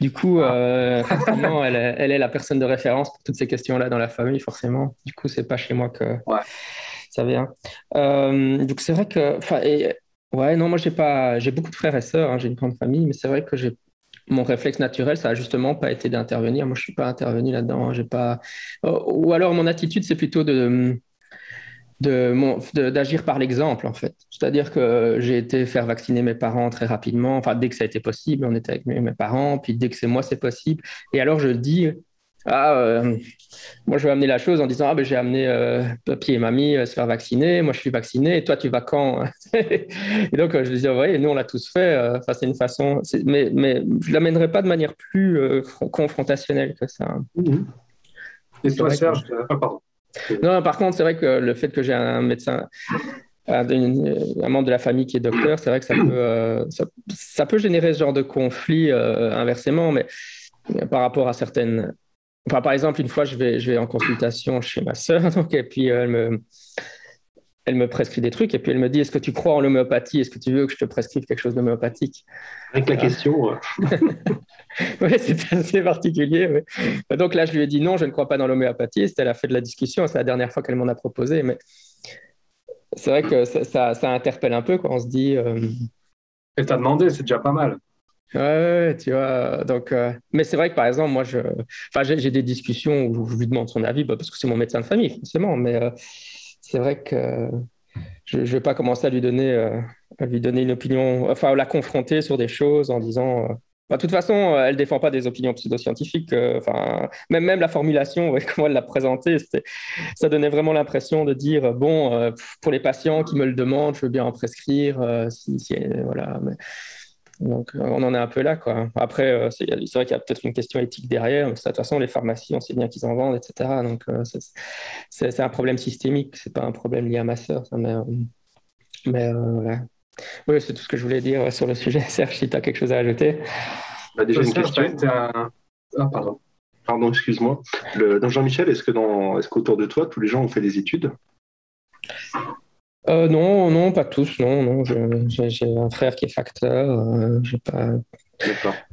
Du coup, euh, forcément, elle est, elle est, la personne de référence pour toutes ces questions-là dans la famille, forcément. Du coup, c'est pas chez moi que ça vient. Euh, donc, c'est vrai que. ouais, non, moi, j'ai pas. J'ai beaucoup de frères et sœurs, hein, j'ai une grande famille, mais c'est vrai que j'ai. Mon réflexe naturel, ça a justement pas été d'intervenir. Moi, je suis pas intervenu là-dedans. Hein, j'ai pas. Ou alors, mon attitude, c'est plutôt de d'agir par l'exemple, en fait. C'est-à-dire que j'ai été faire vacciner mes parents très rapidement, enfin, dès que ça a été possible, on était avec mes, parents, puis dès que c'est moi, c'est possible. Et alors, je dis, ah, euh, moi, je vais amener la chose en disant, ah, ben, j'ai amené euh, papier et mamie euh, se faire vacciner, moi, je suis vacciné, et toi, tu vas quand Et donc, je disais, oui, nous, on l'a tous fait. Enfin, c'est une façon, mais, mais je ne l'amènerai pas de manière plus confrontatielle que ça. Et toi, Serge, ah, pardon. Non, par contre, c'est vrai que le fait que j'ai un médecin, un, membre de la famille qui est docteur, c'est vrai que ça peut, euh, ça, peut générer ce genre de conflit euh, inversement, mais par rapport à certaines. Enfin, par exemple, une fois, je vais, je vais en consultation chez ma sœur, donc, et puis elle me, elle me prescrit des trucs et puis elle me dit Est-ce que tu crois en l'homéopathie? Est-ce que tu veux que je te prescrive quelque chose d'homéopathique? Avec la question. oui, c'est assez particulier. Donc là, je lui ai dit non, je ne crois pas dans l'homéopathie. C'était la fin de la discussion. C'est la dernière fois qu'elle m'en a proposé. Mais c'est vrai que ça, ça, interpelle un peu quand on se dit. Euh... Elle t'a demandé, c'est déjà pas mal. Ouais, tu vois. Donc, euh, Mais c'est vrai que par exemple, moi, je... enfin, j'ai des discussions où je lui demande son avis bah, parce que c'est mon médecin de famille, forcément. Mais. Euh, c'est vrai que je ne vais pas commencer à lui donner, euh, à lui donner une opinion, enfin, la confronter sur des choses en disant. Euh, bah, de toute façon, elle ne défend pas des opinions pseudo-scientifiques. Euh, même, la formulation, comment elle l'a présentée, ça donnait vraiment l'impression de dire bon, pour les patients qui me le demandent, je veux bien en prescrire. voilà, donc, euh, on en est un peu là. Quoi. Après, euh, c'est vrai qu'il y a peut-être une question éthique derrière. de toute façon, les pharmacies, on sait bien qu'ils en vendent, etc. Donc, euh, c'est un problème systémique. C'est pas un problème lié à ma sœur. Mais voilà. Oui, c'est tout ce que je voulais dire sur le sujet. Serge, si tu as quelque chose à ajouter. Bah, déjà, une question. Ah, pardon. Pardon, excuse-moi. Jean-Michel, est-ce qu'autour de toi, tous les gens ont fait des études? Euh, non, non, pas tous. Non, non. J'ai un frère qui est facteur. Euh, pas...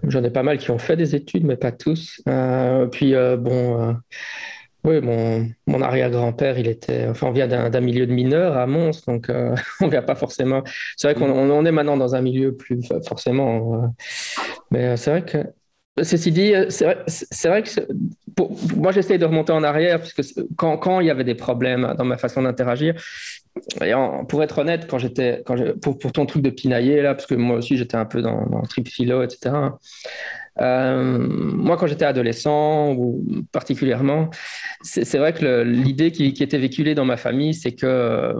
J'en ai pas mal qui ont fait des études, mais pas tous. Euh, puis bon, oui, mon, mon arrière-grand-père, il était. Enfin, on vient d'un milieu de mineurs à Mons, donc on vient pas forcément. C'est vrai qu'on on est maintenant dans un milieu plus forcément. mais c'est vrai que Ceci dit, c'est vrai, que moi j'essaie de remonter en arrière, puisque quand, quand, il y avait des problèmes dans ma façon d'interagir, pour être honnête, quand j'étais, quand pour, pour, ton truc de pinailler, là, parce que moi aussi j'étais un peu dans, dans trip philo, etc. Euh, moi, quand j'étais adolescent, ou particulièrement, c'est vrai que l'idée qui, était véhiculée dans ma famille, c'est que,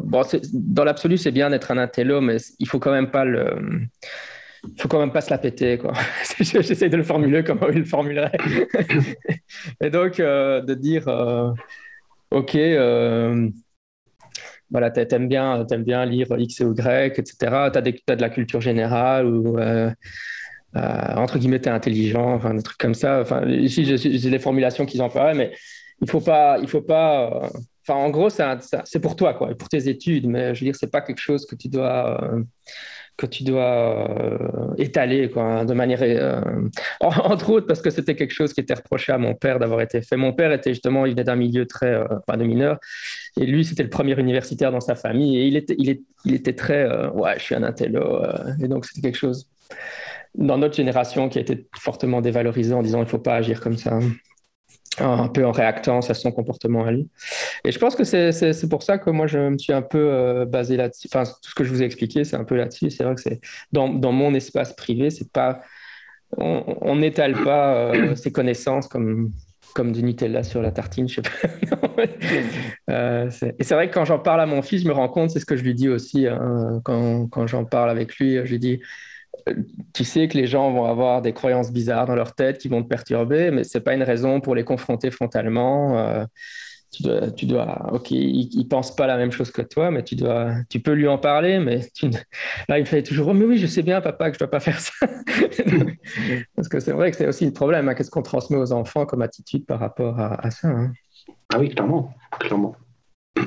dans l'absolu, c'est bien d'être un intello, mais il faut quand même pas le faut quand même pas se la péter, quoi. J'essaie de le formuler comme il le formulerait. Et donc, euh, de dire, euh, OK, voilà, t'aimes bien, aimes bien lire X et Y, etc. Tu as, de la culture générale ou, euh, euh, entre guillemets, tu es intelligent, enfin, des trucs comme ça. Enfin, ici, j'ai les formulations qu'ils emploient, mais il faut pas, il faut pas. Euh, enfin, en gros, c'est pour toi, quoi, pour tes études, mais je veux dire, c'est pas quelque chose que tu dois que tu dois euh, étaler quoi, de manière euh, entre autres parce que c'était quelque chose qui était reproché à mon père d'avoir été fait. Mon père était justement, il venait d'un milieu très euh, pas de mineur et lui c'était le premier universitaire dans sa famille et il était il était très ouais je suis un intello et donc c'était quelque chose dans notre génération qui a été fortement dévalorisé en disant il faut pas agir comme ça un peu en réactance à son comportement à lui. Et je pense que c'est pour ça que moi, je me suis un peu euh, basé là-dessus. Enfin, tout ce que je vous ai expliqué, c'est un peu là-dessus. C'est vrai que c'est dans, dans, mon espace privé, c'est pas. On n'étale pas euh, ses connaissances comme, comme du Nutella sur la tartine, je sais pas. euh, et c'est vrai que quand j'en parle à mon fils, je me rends compte, c'est ce que je lui dis aussi, hein, quand, quand j'en parle avec lui, je lui dis tu sais que les gens vont avoir des croyances bizarres dans leur tête qui vont te perturber, mais ce n'est pas une raison pour les confronter frontalement. Euh, tu dois, tu dois, ok, il, ne pense pas la même chose que toi, mais tu dois, tu peux lui en parler, mais tu, là il fait toujours, oh, mais oui, je sais bien, papa, que je dois pas faire ça, parce que c'est vrai que c'est aussi le problème. Hein, qu'est-ce qu'on transmet aux enfants comme attitude par rapport à, ça hein? Ah oui, clairement, clairement.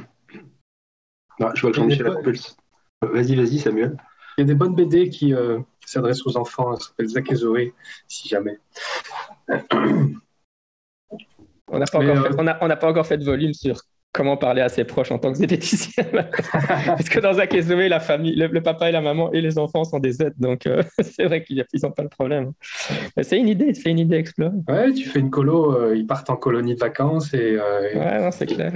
Ah, je vois que Jean-Michel a Vas-y, vas-y, Samuel. Il y a des bonnes BD qui, euh, s'adressent aux enfants, ça s'appelle Zach et Zoé, si jamais. On n'a pas, euh, pas, encore fait de volume sur comment parler à ses proches en tant que zététicien. Parce que dans Zach et Zoé, la famille, le, papa et la maman et les enfants sont des Z, donc euh, c'est vrai qu'ils n'ont pas le problème. C'est une idée, c'est une idée explorée. Ouais, tu fais une colo, ils partent en colonie de vacances et. Ouais, non, c'est clair.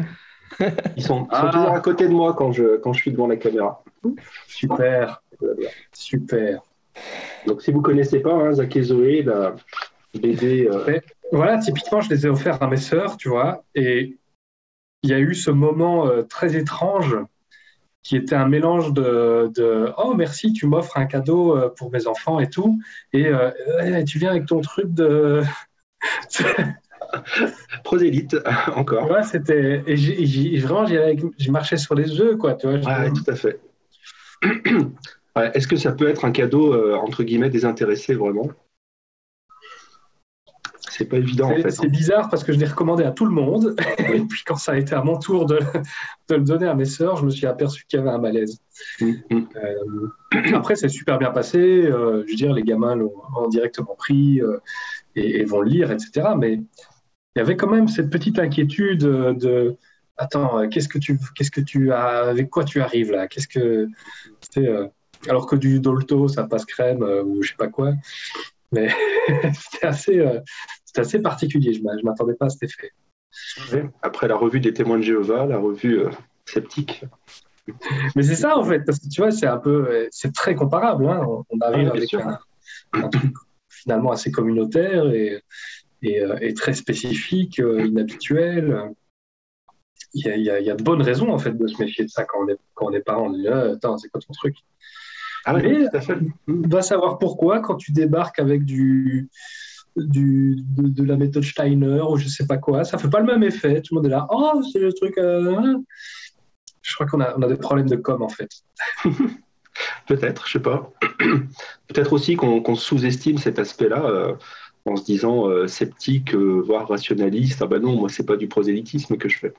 Ils sont, ah. toujours à côté de moi quand je, quand je suis devant la caméra. Super, super. Donc si vous connaissez pas hein, Zach et Zoé, la BD. Euh, voilà, typiquement, je les ai offerts à mes sœurs, tu vois, et il y a eu ce moment euh, très étrange qui était un mélange de, de oh merci tu m'offres un cadeau euh, pour mes enfants et tout et tu viens avec ton truc de Prosélyte, encore. Ouais, c'était. Et vraiment, j'ai marché sur les œufs, quoi. Tu vois, ouais, tout à fait. Est-ce que ça peut être un cadeau, euh, entre guillemets, désintéressé, vraiment? C'est pas évident en fait. C'est hein. bizarre parce que je l'ai recommandé à tout le monde. et puis quand ça a été à mon tour de, de, le donner à mes sœurs, je me suis aperçu qu'il y avait un malaise. Mm, mm. Euh, après, c'est super bien passé. Euh, je veux dire, les gamins l'ont directement pris et, et, vont le lire, etc. Mais il y avait quand même cette petite inquiétude de attends, qu'est-ce que tu qu'est-ce que tu as avec quoi tu arrives là? Qu'est-ce que euh, alors que du Dolto ça passe crème euh, ou je sais pas quoi. Mais c'était assez euh, assez particulier, je ne m'attendais pas à cet effet. Après la revue des témoins de Jéhovah, la revue sceptique. Mais c'est ça en fait, parce que tu vois, c'est un peu, c'est très comparable. Hein. On, arrive avec un, truc finalement assez communautaire et, euh, très spécifique, euh, inhabituel. Il y, a, de bonnes raisons en fait de se méfier de ça quand on est, quand on est parent. On dit ah, attends, c'est quoi ton truc? Ah Mais va savoir pourquoi quand tu débarques avec du, du de, la méthode Steiner ou je sais pas quoi, ça fait pas le même effet. Tout le monde est là, oh c'est le truc. Euh. Je crois qu'on a, on a des problèmes de com en fait. Peut-être, je sais pas. Peut-être aussi qu'on sous-estime cet aspect-là en se disant euh, sceptique, euh, voire rationaliste. Ah ben non, moi, c'est pas du prosélytisme que je fais.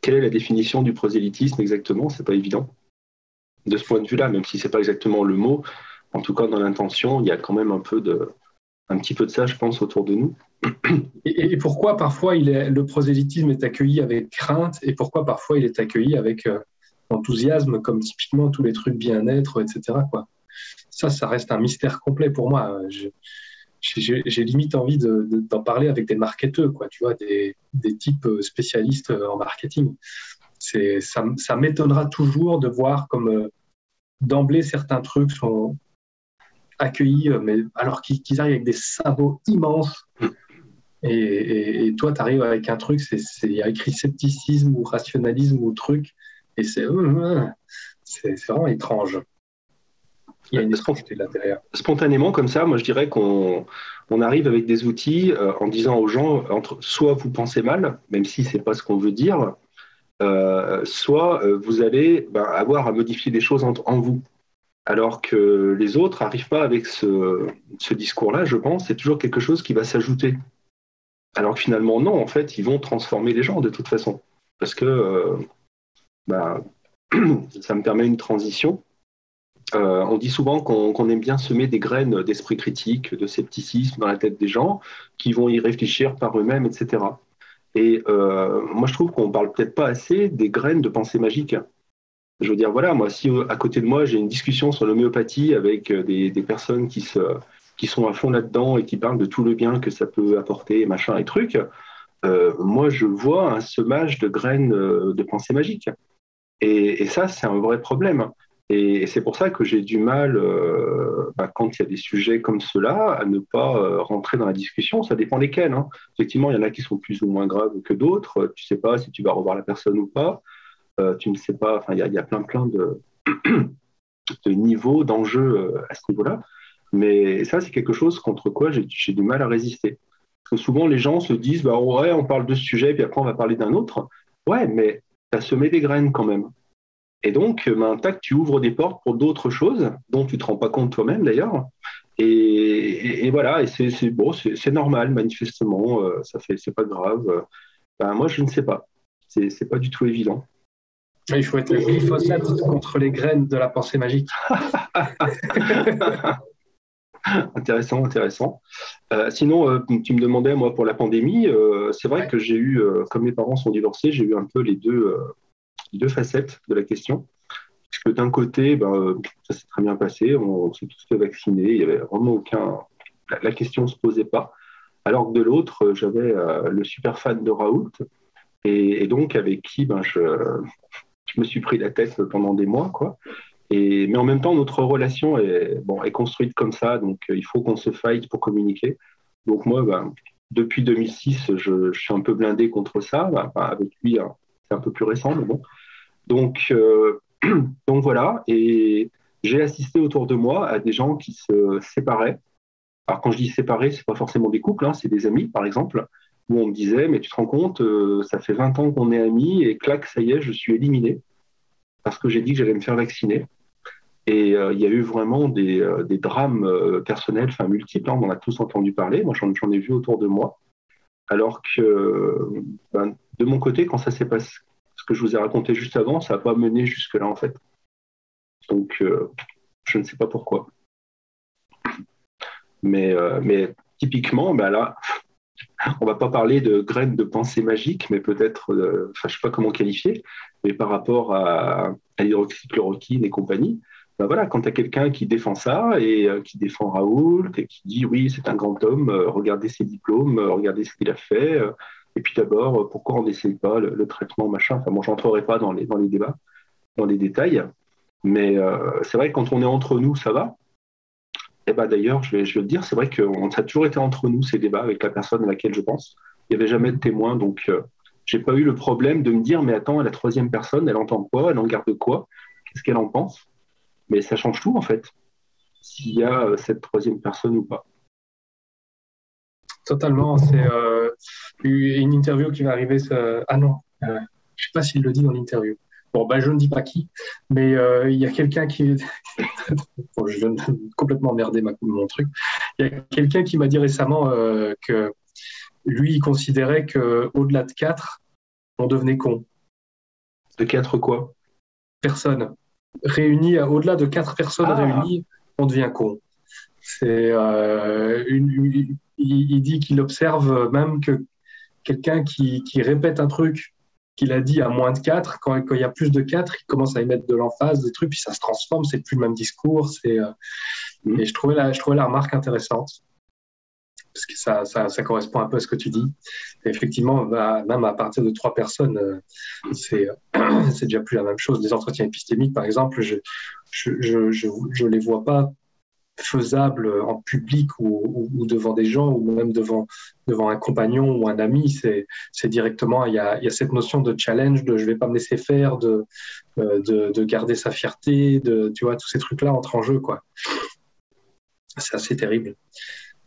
Quelle est la définition du prosélytisme exactement? C'est pas évident. De ce point de vue-là, même si c'est pas exactement le mot, en tout cas dans l'intention, il y a quand même un peu de, un petit peu de ça, je pense, autour de nous. Et, pourquoi parfois il est, le prosélytisme est accueilli avec crainte et pourquoi parfois il est accueilli avec euh, enthousiasme, comme typiquement tous les trucs bien-être, etc. Quoi ça, ça reste un mystère complet pour moi. J'ai limite envie d'en parler avec des marketeurs, quoi, tu vois, des, types spécialistes en marketing. Ça, ça m'étonnera toujours de voir comme euh, d'emblée certains trucs sont accueillis, euh, mais alors qu'ils arrivent avec des sabots immenses. Et, toi, tu arrives avec un truc, il y a écrit scepticisme ou rationalisme ou truc, et c'est euh, vraiment étrange. Il y a une l'intérieur. Spontanément, comme ça, moi je dirais qu'on on arrive avec des outils euh, en disant aux gens entre, soit vous pensez mal, même si c'est pas ce qu'on veut dire, euh, soit euh, vous allez ben, avoir à modifier des choses en, vous. Alors que les autres n'arrivent pas avec ce, discours-là, je pense, c'est toujours quelque chose qui va s'ajouter. Alors que finalement, non, en fait, ils vont transformer les gens de toute façon. Parce que ben, ça me permet une transition euh, on dit souvent qu'on aime bien semer des graines d'esprit critique, de scepticisme dans la tête des gens, qui vont y réfléchir par eux-mêmes, etc. Et euh, moi, je trouve qu'on parle peut-être pas assez des graines de pensée magique. Je veux dire, voilà, moi, si à côté de moi, j'ai une discussion sur l'homéopathie avec euh, des, personnes qui, sont à fond là-dedans et qui parlent de tout le bien que ça peut apporter, machin et trucs, moi, je vois un semage de graines de pensée magique. et ça, c'est un vrai problème. Et c'est pour ça que j'ai du mal, euh, bah, quand il y a des sujets comme cela, à ne pas euh, rentrer dans la discussion. Ça dépend lesquels. Hein. Effectivement, il y en a qui sont plus ou moins graves que d'autres. Tu ne sais pas si tu vas revoir la personne ou pas. Euh, tu ne sais pas. Enfin, il y, a plein, plein de, niveau, d'enjeu à ce niveau-là. Mais ça, c'est quelque chose contre quoi j'ai du mal à résister. Parce que souvent, les gens se disent, bah, ouais, on parle de ce sujet, puis après, on va parler d'un autre. Ouais, mais as semé des graines quand même. Et donc, ben, tac, tu ouvres des portes pour d'autres choses dont tu ne te rends pas compte toi-même d'ailleurs. Et, voilà, et c'est bon, c'est normal, manifestement, euh, ça fait, c'est pas grave. Ben, moi, je ne sais pas. C'est pas du tout évident. Il faut être glyphosate contre les graines de la pensée magique. intéressant, intéressant. Euh, sinon, euh, tu me demandais, moi, pour la pandémie, c'est vrai que j'ai eu, comme mes parents sont divorcés, j'ai eu un peu les deux, deux facettes de la question. Parce que d'un côté, ben, ça s'est très bien passé, on, s'est tous fait vacciner, il n'y avait vraiment aucun. La, question ne se posait pas. Alors que de l'autre, j'avais euh, le super fan de Raoult, et, donc avec qui ben, je, je, me suis pris la tête pendant des mois. Quoi. Et, mais en même temps, notre relation est, bon, est construite comme ça, donc euh, il faut qu'on se fight pour communiquer. Donc moi, ben, depuis 2006, je, je, suis un peu blindé contre ça. Ben, avec lui, hein, c'est un peu plus récent, mais bon. Donc, euh, donc voilà, et j'ai assisté autour de moi à des gens qui se séparaient. Alors quand je dis séparés, c'est pas forcément des couples, hein, c'est des amis par exemple, où on me disait, mais tu te rends compte, euh, ça fait 20 ans qu'on est amis, et clac, ça y est, je suis éliminé, parce que j'ai dit que j'allais me faire vacciner. Et euh, il y a eu vraiment des, drames personnels, enfin multiples, hein, on en a tous entendu parler, moi j'en ai vu autour de moi. Alors que ben, de mon côté, quand ça s'est passé, ce que je vous ai raconté juste avant, ça n'a pas mené jusque-là, en fait. Donc, euh, je ne sais pas pourquoi. Mais, euh, typiquement, ben là, on va pas parler de graines de pensée magique, mais peut-être, euh, je sais pas comment qualifier, mais par rapport à, à l'hydroxychloroquine et compagnie, ben voilà, quand tu as quelqu'un qui défend ça et qui défend Raoul et qui dit oui, c'est un grand homme, regardez ses diplômes, regardez ce qu'il a fait, et puis d'abord, euh, pourquoi on n'essaye pas le, traitement machin? Enfin, bon, j'entrerai pas dans les, dans les débats, dans les détails. Mais euh, c'est vrai que quand on est entre nous, ça va. Et bah d'ailleurs, je vais, je le dire, c'est vrai que ça a toujours été entre nous ces débats avec la personne à laquelle je pense. Il n'y avait jamais de témoin, donc euh, j'ai pas eu le problème de me dire, mais attends, la troisième personne, elle entend quoi? Elle en garde quoi? Qu'est-ce qu'elle en pense? Mais ça change tout en fait, s'il y a cette troisième personne ou pas. Totalement. C'est euh, une interview qui va arriver. Ah non, euh, je ne sais pas s'il le dit dans l'interview. Bon, ben, je ne dis pas qui, mais euh, il y a quelqu'un qui. je viens de complètement emmerder ma... mon truc. Il y a quelqu'un qui m'a dit récemment que lui, il considérait qu'au-delà de 4, on devenait con. De 4 quoi? Personnes. Réunis, au-delà de 4 personnes ah. réunies, on devient con. C'est une, il, dit qu'il observe même que quelqu'un qui, répète un truc qu'il a dit à moins de 4, quand, il y a plus de 4, il commence à y mettre de l'emphase, des trucs, puis ça se transforme, c'est plus le même discours. Euh, mm. Et je trouvais, la, je trouvais la remarque intéressante, parce que ça, ça, correspond un peu à ce que tu dis. effectivement, bah, même à partir de trois personnes, euh, c'est c'est déjà plus la même chose. Les entretiens épistémiques, par exemple, je je, je, je les vois pas faisable en public ou, devant des gens ou même devant, un compagnon ou un ami. C'est, directement, il y, a, il y, a, cette notion de challenge, de je vais pas me laisser faire, de, euh, de, de garder sa fierté, de, tu vois, tous ces trucs-là entrent en jeu. quoi. C'est assez terrible.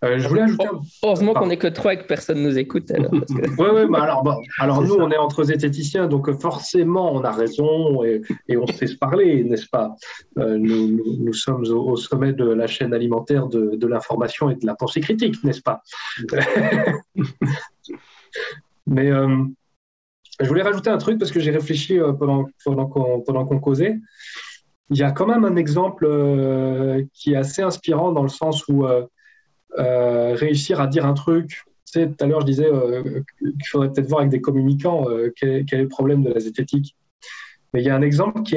Euh, je voulais ajouter Heureusement qu'on n'est que trois et que personne nous écoute. Alors, oui, mais alors, bon, alors nous, on est entre zététiciens, donc forcément, on a raison et, et on sait se parler, n'est-ce pas? Euh, nous, nous, sommes au, sommet de la chaîne alimentaire de, de l'information et de la pensée critique, n'est-ce pas? Mais euh, je voulais rajouter un truc parce que j'ai réfléchi pendant, pendant qu'on causait. Il y a quand même un exemple qui est assez inspirant dans le sens où euh, réussir à dire un truc. Tu sais, tout à l'heure, je disais euh, qu'il faudrait peut-être voir avec des communicants euh, quel, est le problème de la zététique. Mais il y a un exemple qui,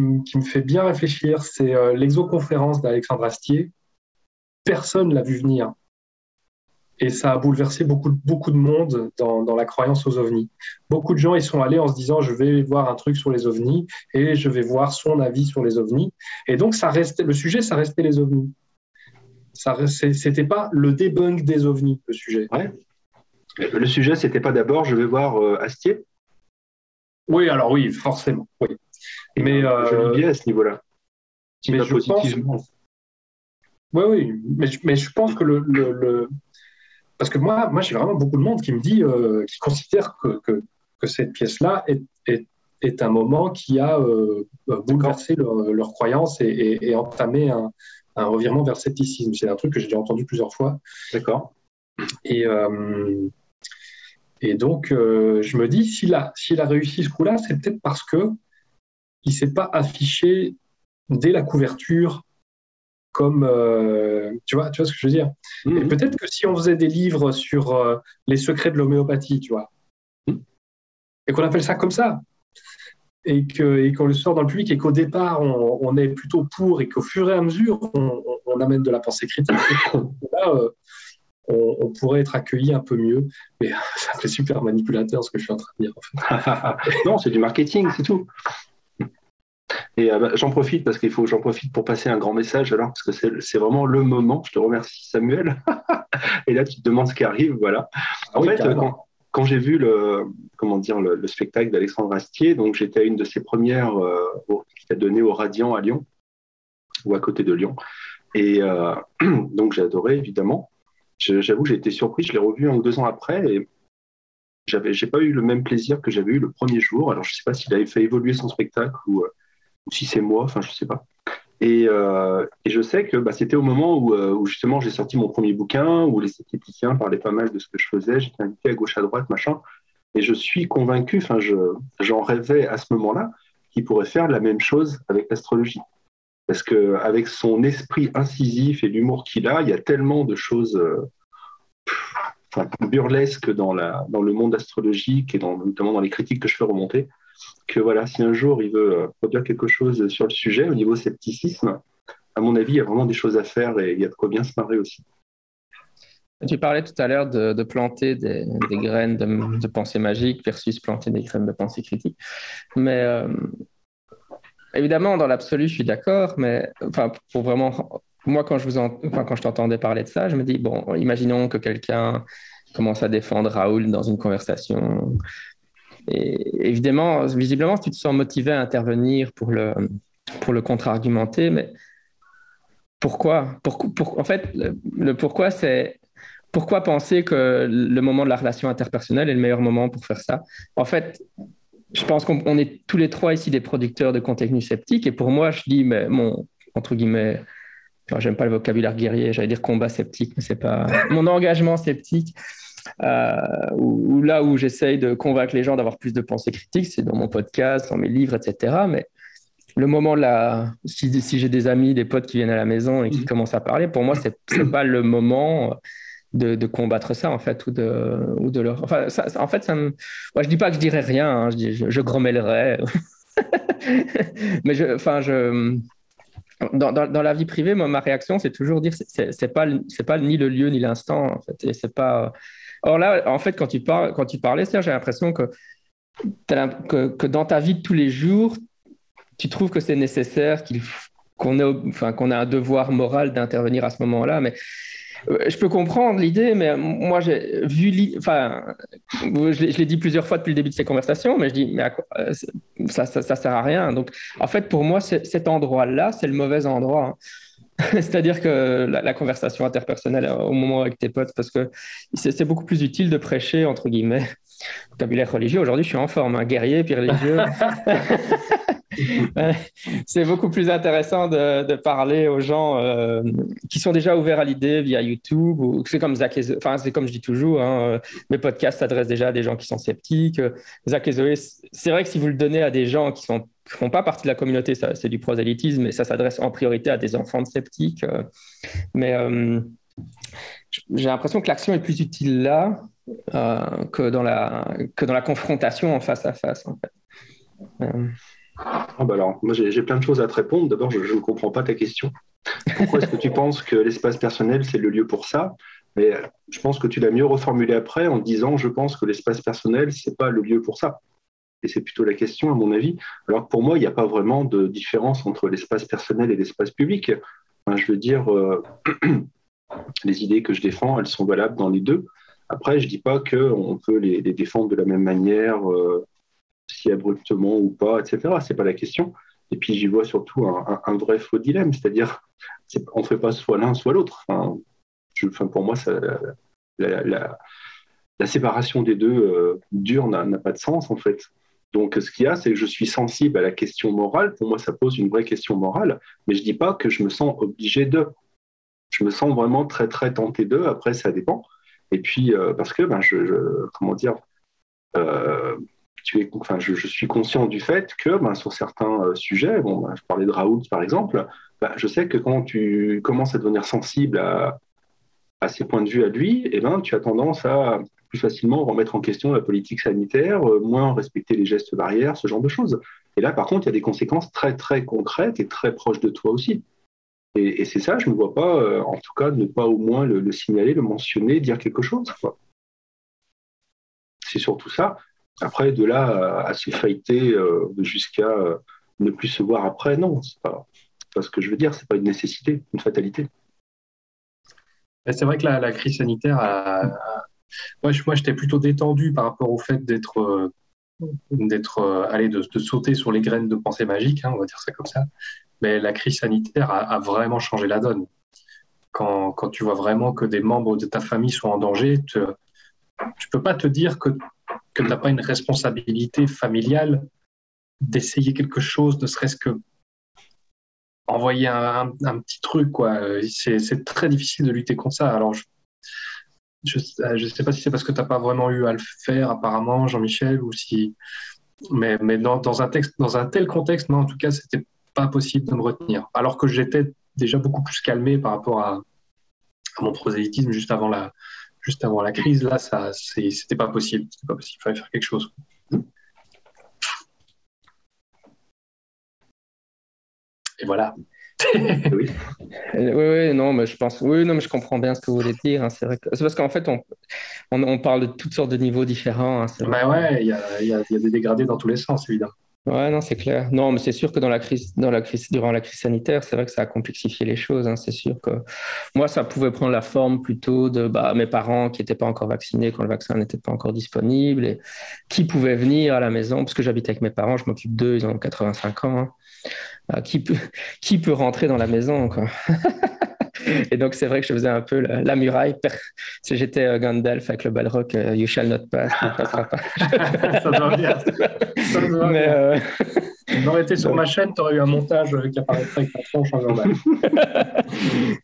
me fait bien réfléchir, c'est l'exoconférence d'Alexandre Astier. Personne l'a vu venir. Et ça a bouleversé beaucoup, de monde dans, la croyance aux ovnis. Beaucoup de gens y sont allés en se disant je vais voir un truc sur les ovnis et je vais voir son avis sur les ovnis. Et donc le sujet, ça restait les ovnis c'était pas le debunk des ovnis, le sujet. Le sujet, c'était pas d'abord, je vais voir euh, Astier Oui, alors oui, forcément. Oui. Mais euh, bien à ce niveau-là. mais je positivement. Pense... Oui, oui, mais, mais, je pense que le, le, parce que moi, moi j'ai vraiment beaucoup de monde qui me dit, euh, qui considère que, que, que cette pièce-là est, est, est, un moment qui a euh, bouleversé leur, leur croyance et, et, entamé un, un, revirement vers le scepticisme. C'est un truc que j'ai déjà entendu plusieurs fois. D'accord. Et, euh, et donc, euh, je me dis, s'il a, s'il a réussi ce coup-là, c'est peut-être parce que il s'est pas affiché dès la couverture comme euh, tu vois tu vois ce que je veux dire? Mmh. et peut-être que si on faisait des livres sur euh, les secrets de l'homéopathie tu vois mmh. et qu'on appelle ça comme ça et que et qu'on le sort dans le public et qu'au départ on, on, est plutôt pour et qu'au fur et à mesure on, on amène de la pensée critique là, euh, on, on, pourrait être accueilli un peu mieux mais ça fait super manipulateur ce que je suis en train de dire en fait. non c'est du marketing c'est tout et euh, bah, j'en profite parce qu'il faut j'en profite pour passer un grand message alors parce que c'est vraiment le moment. Je te remercie Samuel. et là tu te demandes ce qui arrive, voilà. En fait, quand, quand j'ai vu le comment dire le, le spectacle d'Alexandre Astier, donc j'étais à une de ses premières euh, qu'il a donné au Radiant à Lyon ou à côté de Lyon. Et euh, donc j'ai adoré évidemment. J'avoue, j'ai été surpris. Je l'ai revu un ou deux ans après et j'avais, j'ai pas eu le même plaisir que j'avais eu le premier jour. Alors je sais pas s'il avait fait évoluer son spectacle ou euh, ou si c'est moi, enfin je sais pas. Et, euh, et, je sais que bah, c'était au moment où, euh, où justement j'ai sorti mon premier bouquin, où les esthéticiens parlaient pas mal de ce que je faisais, j'étais invité à gauche à droite, machin. Et je suis convaincu, enfin j'en rêvais à ce moment-là, qu'il pourrait faire la même chose avec l'astrologie. Parce qu'avec son esprit incisif et l'humour qu'il a, il y a tellement de choses euh, burlesques dans, le monde astrologique et notamment dans les critiques que je fais remonter, que voilà, si un jour il veut euh, produire quelque chose sur le sujet, au niveau scepticisme, à mon avis, il y a vraiment des choses à faire et il y a de quoi bien se marrer aussi. Tu parlais tout à l'heure de, planter des, graines de, pensée magique versus planter des graines de pensée critique. Mais euh, évidemment, dans l'absolu, je suis d'accord, mais enfin, pour vraiment. Moi, quand je, vous quand je t'entendais parler de ça, je me dis, bon, imaginons que quelqu'un commence à défendre Raoul dans une conversation et évidemment, visiblement, tu te sens motivé à intervenir pour le, pour le contre-argumenter, mais pourquoi? Pour, En fait, le, pourquoi, c'est pourquoi penser que le moment de la relation interpersonnelle est le meilleur moment pour faire ça? En fait, je pense qu'on est tous les trois ici des producteurs de contenu sceptique, et pour moi, je dis, mais mon, entre guillemets, j'aime pas le vocabulaire guerrier, j'allais dire combat sceptique, mais c'est pas mon engagement sceptique euh, ou, là où j'essaye de convaincre les gens d'avoir plus de pensée critique, c'est dans mon podcast, dans mes livres, etc. Mais le moment là, si, si j'ai des amis, des potes qui viennent à la maison et qui mm. commencent à parler, pour moi, c'est n'est pas le moment de, de, combattre ça, en fait, ou de, ou de leur. Enfin, ça, en fait, ça me... Moi, je dis pas que je dirais rien, hein, je, dis, je, je grommellerais. Mais je, enfin, je. Dans, dans, dans, la vie privée, moi, ma réaction, c'est toujours dire c'est, c'est pas, c'est pas ni le lieu ni l'instant, en fait, et c'est pas Or là, en fait, quand tu, parles, quand tu parlais, j'ai l'impression que, dans ta vie de tous les jours, tu trouves que c'est nécessaire qu'on ait, a un devoir moral d'intervenir à ce moment-là. Mais euh, je peux comprendre l'idée, mais moi, j'ai vu, enfin, je l'ai dit plusieurs fois depuis le début de ces conversations, mais je dis, mais euh, ça, ça, sert à rien. Donc, en fait, pour moi, cet endroit-là, c'est le mauvais endroit. Hein. C'est-à-dire que la, conversation interpersonnelle euh, au moment avec tes potes, parce que c'est beaucoup plus utile de prêcher, entre guillemets, vocabulaire religieux. Aujourd'hui, je suis en forme, un guerrier, puis religieux. c'est beaucoup plus intéressant de, parler aux gens euh, qui sont déjà ouverts à l'idée via YouTube. Ou c'est comme Zach enfin c'est comme je dis toujours, hein, euh, mes podcasts s'adressent déjà à des gens qui sont sceptiques. Zach et Zoé, c'est vrai que si vous le donnez à des gens qui sont font pas partie de la communauté, c'est du prosélytisme, et ça s'adresse en priorité à des enfants de sceptiques. Euh. mais j'ai l'impression que l'action est plus utile là que dans la que dans la confrontation en face à face. Ah bah alors, moi j'ai plein de choses à te répondre. D'abord, je, ne comprends pas ta question. Pourquoi est-ce que tu penses que l'espace personnel, c'est le lieu pour ça? Mais je pense que tu l'as mieux reformulé après en disant je pense que l'espace personnel, c'est pas le lieu pour ça. Et c'est plutôt la question, à mon avis. Alors pour moi, il n'y a pas vraiment de différence entre l'espace personnel et l'espace public. je veux dire, euh, les idées que je défends, elles sont valables dans les deux. Après, je ne dis pas qu'on peut les, défendre de la même manière. Euh, si abruptement ou pas, etc. C'est pas la question. Et puis j'y vois surtout un, vrai faux dilemme, c'est-à-dire on ne fait pas soit l'un soit l'autre. Enfin, pour moi, la, séparation des deux euh, dure n'a pas de sens en fait. Donc ce qu'il y a, c'est que je suis sensible à la question morale. Pour moi, ça pose une vraie question morale, mais je ne dis pas que je me sens obligé de. Je me sens vraiment très très tenté d'eux. Après, ça dépend. Et puis euh, parce que ben, je, comment dire. Euh, tu es, enfin, je, suis conscient du fait que ben, sur certains euh, sujets, bon, ben, je parlais de Raoult par exemple, ben, je sais que quand tu commences à devenir sensible à, à ses points de vue à lui, eh ben, tu as tendance à facilement remettre en question la politique sanitaire, euh, moins respecter les gestes barrières, ce genre de choses. Et là, par contre, il y a des conséquences très, très concrètes et très proches de toi aussi. Et, c'est ça, je ne vois pas, euh, en tout cas, ne pas au moins le, signaler, le mentionner, dire quelque chose. C'est surtout ça. Après, de là à, se fighter euh, jusqu'à ne plus se voir après, non, c'est pas, pas ce que je veux dire, c'est pas une nécessité, une fatalité. C'est vrai que la, crise sanitaire a, moi, moi j'étais plutôt détendu par rapport au fait d'être, euh, d'être, euh, allé de, sauter sur les graines de pensée magique, hein, on va dire ça comme ça. Mais la crise sanitaire a, vraiment changé la donne. Quand, tu vois vraiment que des membres de ta famille sont en danger, tu ne peux pas te dire que, tu n'as pas une responsabilité familiale d'essayer quelque chose, ne serait-ce que envoyer un, petit truc. quoi. C'est très difficile de lutter contre ça. Alors, je, je ne euh, sais pas si c'est parce que tu n'as pas vraiment eu à le faire, apparemment, Jean-Michel, ou si. Mais, dans, un tel contexte, moi, en tout cas, c'était pas possible de me retenir. Alors que j'étais déjà beaucoup plus calmé par rapport à, mon prosélytisme juste avant la, juste avant la crise. Là, ça. C'était pas possible. Il fallait faire quelque chose. Et voilà. oui. oui. non, mais je pense, oui, non, mais je comprends bien ce que vous voulez dire. Hein. C'est vrai que c'est parce qu'en fait, on, on, parle de toutes sortes de niveaux différents. Hein, bah ouais, il y a, y a, des dégradés dans tous les sens, évidemment. Ouais, non, c'est clair. Non, mais c'est sûr que dans la crise, dans la crise, durant la crise sanitaire, c'est vrai que ça a complexifié les choses. Hein. C'est sûr que moi, ça pouvait prendre la forme plutôt de bah, mes parents qui n'étaient pas encore vaccinés quand le vaccin n'était pas encore disponible et qui pouvaient venir à la maison, parce que j'habite avec mes parents, je m'occupe d'eux, ils ont 85 ans. Ah, qui, peut, qui peut rentrer dans la maison quoi? Et donc, c'est vrai que je faisais un peu la, muraille. Si j'étais euh, Gandalf avec le balrog, euh, You shall not pass, tu ne passeras pas. ça doit bien. Ça doit Mais, euh... été sur ma chaîne, tu aurais eu un montage euh, qui apparaîtrait avec ta tronche en global.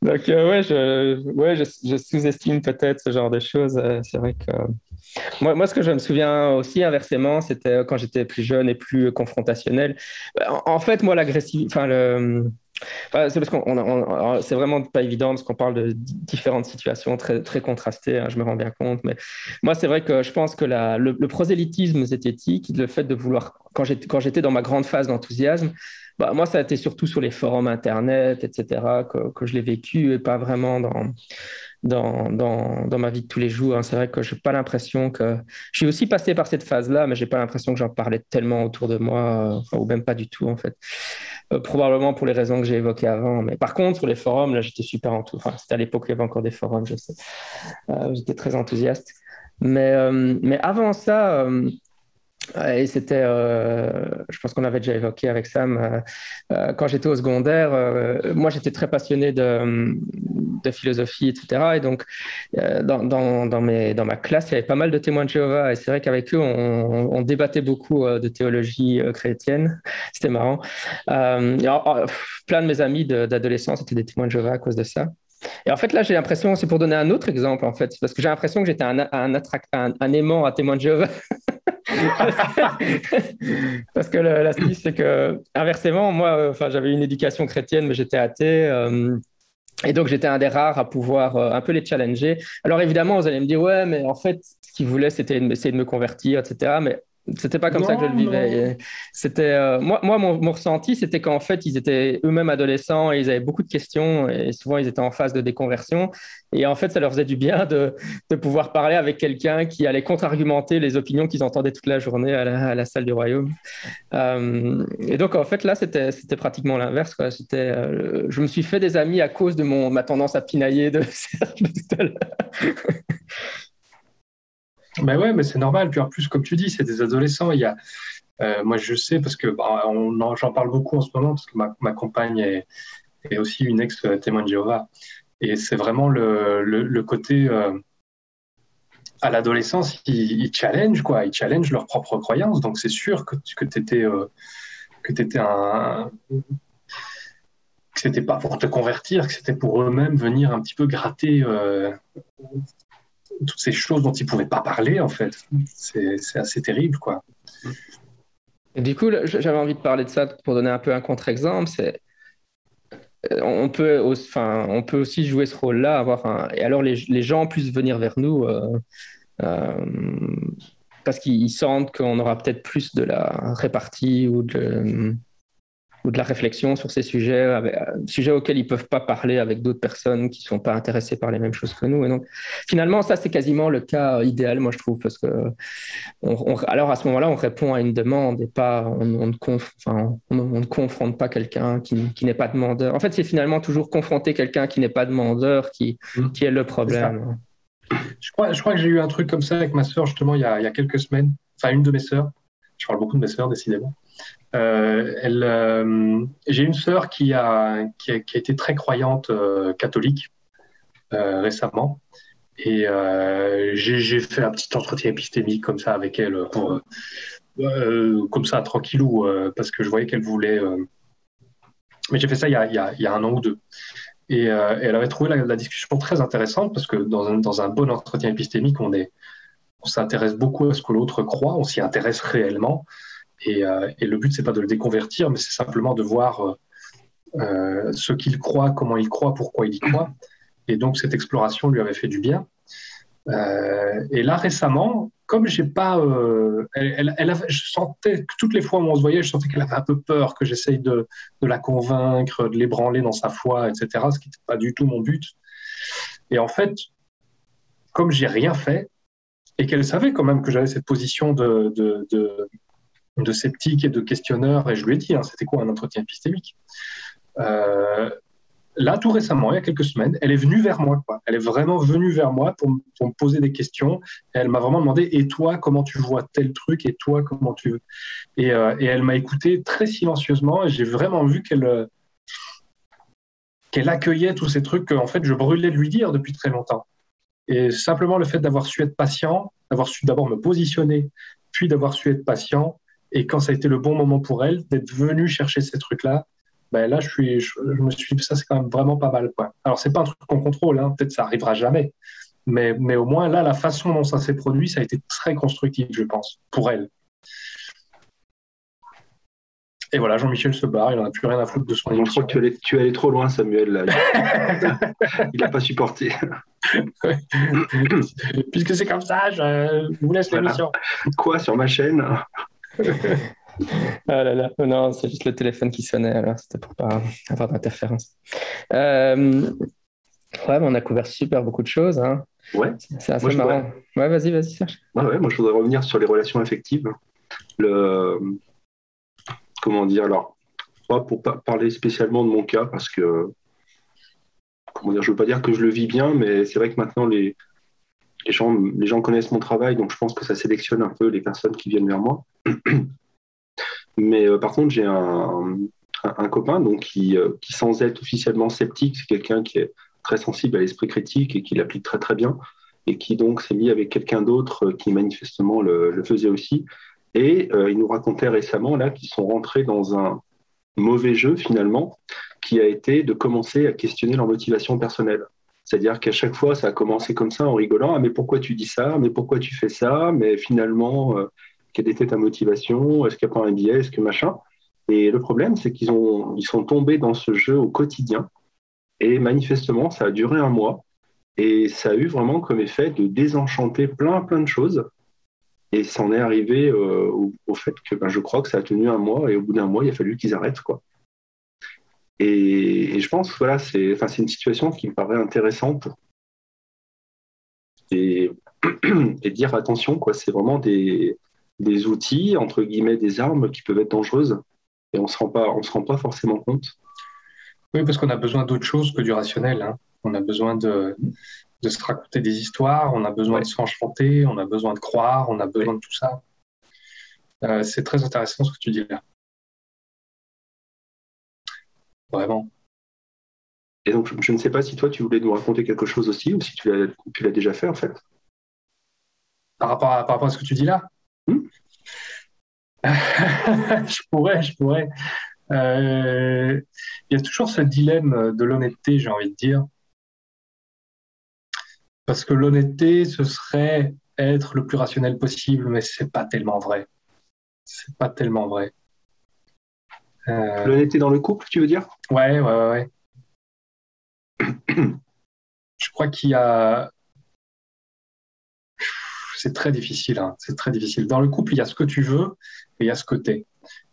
donc, ouais, je, ouais, je, je sous-estime peut-être ce genre de choses. c'est vrai que moi, ce que je me souviens aussi inversement, c'était quand j'étais plus jeune et plus confrontationnel. En, fait, moi, l'agressivité, enfin, le. c'est parce qu'on c'est vraiment pas évident parce qu'on parle de différentes situations très, contrastées, hein, je me rends bien compte. Mais moi, c'est vrai que je pense que le, prosélytisme zététique, le fait de vouloir, quand j'étais dans ma grande phase d'enthousiasme, bah, moi, ça a été surtout sur les forums Internet, etc., que je l'ai vécu et pas vraiment dans, dans, dans, dans, ma vie de tous les jours. Hein. C'est vrai que je n'ai pas l'impression que. J'ai aussi passé par cette phase-là, mais je n'ai pas l'impression que j'en parlais tellement autour de moi, euh, ou même pas du tout, en fait. Euh, probablement pour les raisons que j'ai évoquées avant. Mais par contre, sur les forums, là, j'étais super enthousiaste. Enfin, c'était à l'époque où il y avait encore des forums, je sais. Euh, j'étais très enthousiaste. Mais, mais avant ça, et c'était, euh, je pense qu'on avait déjà évoqué avec Sam, euh, euh, quand j'étais au secondaire, moi j'étais très passionné de, philosophie, etc. Et donc, dans, ma classe, il y avait pas mal de témoins de Jéhovah. Et c'est vrai qu'avec eux, on, débattait beaucoup de théologie chrétienne. C'était marrant. plein de mes amis d'adolescence étaient des témoins de Jéhovah à cause de ça. Et en fait, là, j'ai l'impression, c'est pour donner un autre exemple, en fait, parce que j'ai l'impression que j'étais un, aimant à témoin de Jéhovah. Parce que l'astuce, c'est que, inversement, moi, euh, enfin, j'avais une éducation chrétienne, mais j'étais athée. Euh, et donc, j'étais un des rares à pouvoir euh, un peu les challenger. Alors, évidemment, vous allez me dire, ouais, mais en fait, ce qu'ils voulaient, c'était essayer de me convertir, etc. Mais c'était pas comme ça que je le vivais. C'était euh, moi, moi mon, mon ressenti, c'était qu'en fait, ils étaient eux-mêmes adolescents et ils avaient beaucoup de questions et souvent ils étaient en phase de déconversion. Et en fait, ça leur faisait du bien de, de pouvoir parler avec quelqu'un qui allait contre-argumenter les opinions qu'ils entendaient toute la journée à la, à la salle du royaume. Euh, et donc en fait, là, c'était pratiquement l'inverse. C'était, euh, je me suis fait des amis à cause de mon ma tendance à pinailler de Serge Ben ouais, mais c'est normal. Puis en plus, comme tu dis, c'est des adolescents. Il y a, moi, je sais parce que bah, j'en parle beaucoup en ce moment parce que ma, compagne est, aussi une ex-témoin de Jéhovah. Et c'est vraiment le, côté à l'adolescence, ils, challenge quoi, ils challenge leurs propres croyances. Donc c'est sûr que, que tu étais, que étais un, que c'était pas pour te convertir, que c'était pour eux-mêmes venir un petit peu gratter euh, toutes ces choses dont ils pouvaient pas parler en fait. C'est assez terrible quoi. Du coup, j'avais envie de parler de ça pour donner un peu un contre-exemple. Euh, on peut, enfin, on peut aussi jouer ce rôle-là, avoir un... et alors les, gens puissent venir vers nous euh, parce qu'ils sentent qu'on aura peut-être plus de la répartie ou de ou de la réflexion sur ces sujets, avec, euh, sujets auxquels ils peuvent pas parler avec d'autres personnes qui sont pas intéressées par les mêmes choses que nous. Et donc, finalement, ça, c'est quasiment le cas idéal, moi, je trouve, parce que, on, alors à ce moment-là, on répond à une demande et pas, on, ne, enfin, on, ne confronte pas quelqu'un qui, qui n'est pas demandeur. En fait, c'est finalement toujours confronter quelqu'un qui n'est pas demandeur qui, mmh. qui est le problème. je crois, je crois que j'ai eu un truc comme ça avec ma sœur, justement, il y, a, il y a quelques semaines. Enfin, une de mes sœurs. Je parle beaucoup de mes sœurs, décidément. Euh, euh, j'ai une sœur qui a, qui a, été très croyante euh, catholique récemment. Et j'ai fait un petit entretien épistémique comme ça avec elle, comme ça, tranquillou, parce que je voyais qu'elle voulait. Mais j'ai fait ça il y, a, il, y a, un an ou deux. Et, elle avait trouvé la, discussion très intéressante parce que dans dans un bon entretien épistémique, on, est, on s'intéresse beaucoup à ce que l'autre croit, on s'y intéresse réellement. Euh, et, le but, c'est pas de le déconvertir, mais c'est simplement de voir euh, euh, ce qu'il croit, comment il croit, pourquoi il y croit. Et donc, cette exploration lui avait fait du bien. et là, récemment, comme j'ai pas. elle, elle, je sentais que toutes les fois où on se voyait, je sentais qu'elle avait un peu peur que j'essaye de, de, la convaincre, de l'ébranler dans sa foi, etc., ce qui n'était pas du tout mon but. Et en fait, comme j'ai rien fait, et qu'elle savait quand même que j'avais cette position de, sceptique et de questionneur, et je lui ai dit, hein, c'était quoi un entretien épistémique? Euh, Là, tout récemment, il y a quelques semaines, elle est venue vers moi. Elle est vraiment venue vers moi pour, me poser des questions. Elle m'a vraiment demandé Et toi, comment tu vois tel truc Et toi, comment tu. Et, euh, et elle m'a écouté très silencieusement. Et j'ai vraiment vu qu'elle qu'elle accueillait tous ces trucs qu'en fait, je brûlais de lui dire depuis très longtemps. Et simplement le fait d'avoir su être patient, d'avoir su d'abord me positionner, puis d'avoir su être patient, et quand ça a été le bon moment pour elle, d'être venue chercher ces trucs-là, ben là, je, suis, je, me suis dit, ça, c'est quand même vraiment pas mal. Quoi. Alors, c'est pas un truc qu'on contrôle, hein. peut-être ça arrivera jamais. Mais, mais au moins, là, la façon dont ça s'est produit, ça a été très constructif, je pense, pour elle. Et voilà, Jean-Michel se barre, il n'en a plus rien à foutre de son Je crois que tu allais, tu allais trop loin, Samuel. Là. il n'a pas supporté. Puisque c'est comme ça, je vous laisse l'émission. Quoi sur ma chaîne? Ah là là, non, c'est juste le téléphone qui sonnait, alors c'était pour pas avoir d'interférence. Euh... Ouais, on a couvert super beaucoup de choses. Hein. Ouais. C'est assez marrant. Ouais, vas-y, vas-y, Serge. ouais, moi, je voudrais revenir sur les relations affectives. Le... Comment dire Alors, pas pour parler spécialement de mon cas, parce que, comment dire, je veux pas dire que je le vis bien, mais c'est vrai que maintenant, les, les gens, les gens connaissent mon travail, donc je pense que ça sélectionne un peu les personnes qui viennent vers moi. Mais euh, par contre, j'ai un, un, copain donc, qui, euh, qui, sans être officiellement sceptique, c'est quelqu'un qui est très sensible à l'esprit critique et qui l'applique très très bien, et qui donc s'est mis avec quelqu'un d'autre euh, qui manifestement le, faisait aussi. Et il nous racontait récemment là qu'ils sont rentrés dans un mauvais jeu finalement, qui a été de commencer à questionner leur motivation personnelle. C'est-à-dire qu'à chaque fois, ça a commencé comme ça en rigolant. Ah, mais pourquoi tu dis ça? Mais pourquoi tu fais ça? Mais finalement, euh, quelle était ta motivation? Est-ce qu'il n'y a pas un biais? Est-ce que machin? Et le problème, c'est qu'ils ont, ils sont tombés dans ce jeu au quotidien. Et manifestement, ça a duré un mois. Et ça a eu vraiment comme effet de désenchanter plein, plein de choses. Et ça en est arrivé euh, au, fait que ben, je crois que ça a tenu un mois. Et au bout d'un mois, il a fallu qu'ils arrêtent. quoi. Et, je pense voilà, c'est une situation qui me paraît intéressante. Et, dire attention, c'est vraiment des, des, outils, entre guillemets, des armes qui peuvent être dangereuses. Et on ne se, rend pas, se rend pas forcément compte. Oui, parce qu'on a besoin d'autre chose que du rationnel. Hein. On a besoin de, de, se raconter des histoires, on a besoin de s'enchanter, on a besoin de croire, on a besoin de tout ça. c'est très intéressant ce que tu dis là. Vraiment. Et donc, je ne sais pas si toi, tu voulais nous raconter quelque chose aussi, ou si tu l'as déjà fait, en fait. Par rapport à, par rapport à ce que tu dis là hmm Je pourrais, je pourrais. Euh, il y a toujours ce dilemme de l'honnêteté, j'ai envie de dire. Parce que l'honnêteté, ce serait être le plus rationnel possible, mais c'est pas tellement vrai. C'est pas tellement vrai. Euh... L'honnêteté dans le couple, tu veux dire? Ouais, ouais, ouais. Je crois qu'il y a. C'est très difficile. Hein. C'est très difficile. Dans le couple, il y a ce que tu veux et il y a ce que tu es.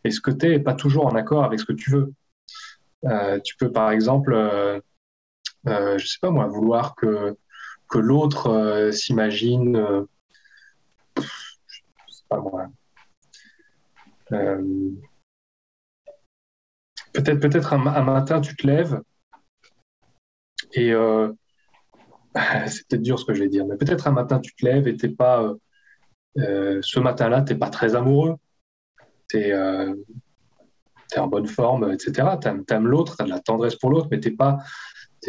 Et ce que tu n'est pas toujours en accord avec ce que tu veux. Euh, tu peux, par exemple, euh, euh, je sais pas moi, vouloir que, que l'autre s'imagine. pas moi. peut-être peut-être un, matin, tu te lèves et c'est peut-être dur ce que je vais dire, mais peut-être un matin, tu te lèves et t'es pas. ce matin-là, tu n'es pas très amoureux tu es, euh, en bonne forme, etc. Tu aimes, l'autre, tu as de la tendresse pour l'autre, mais tu n'es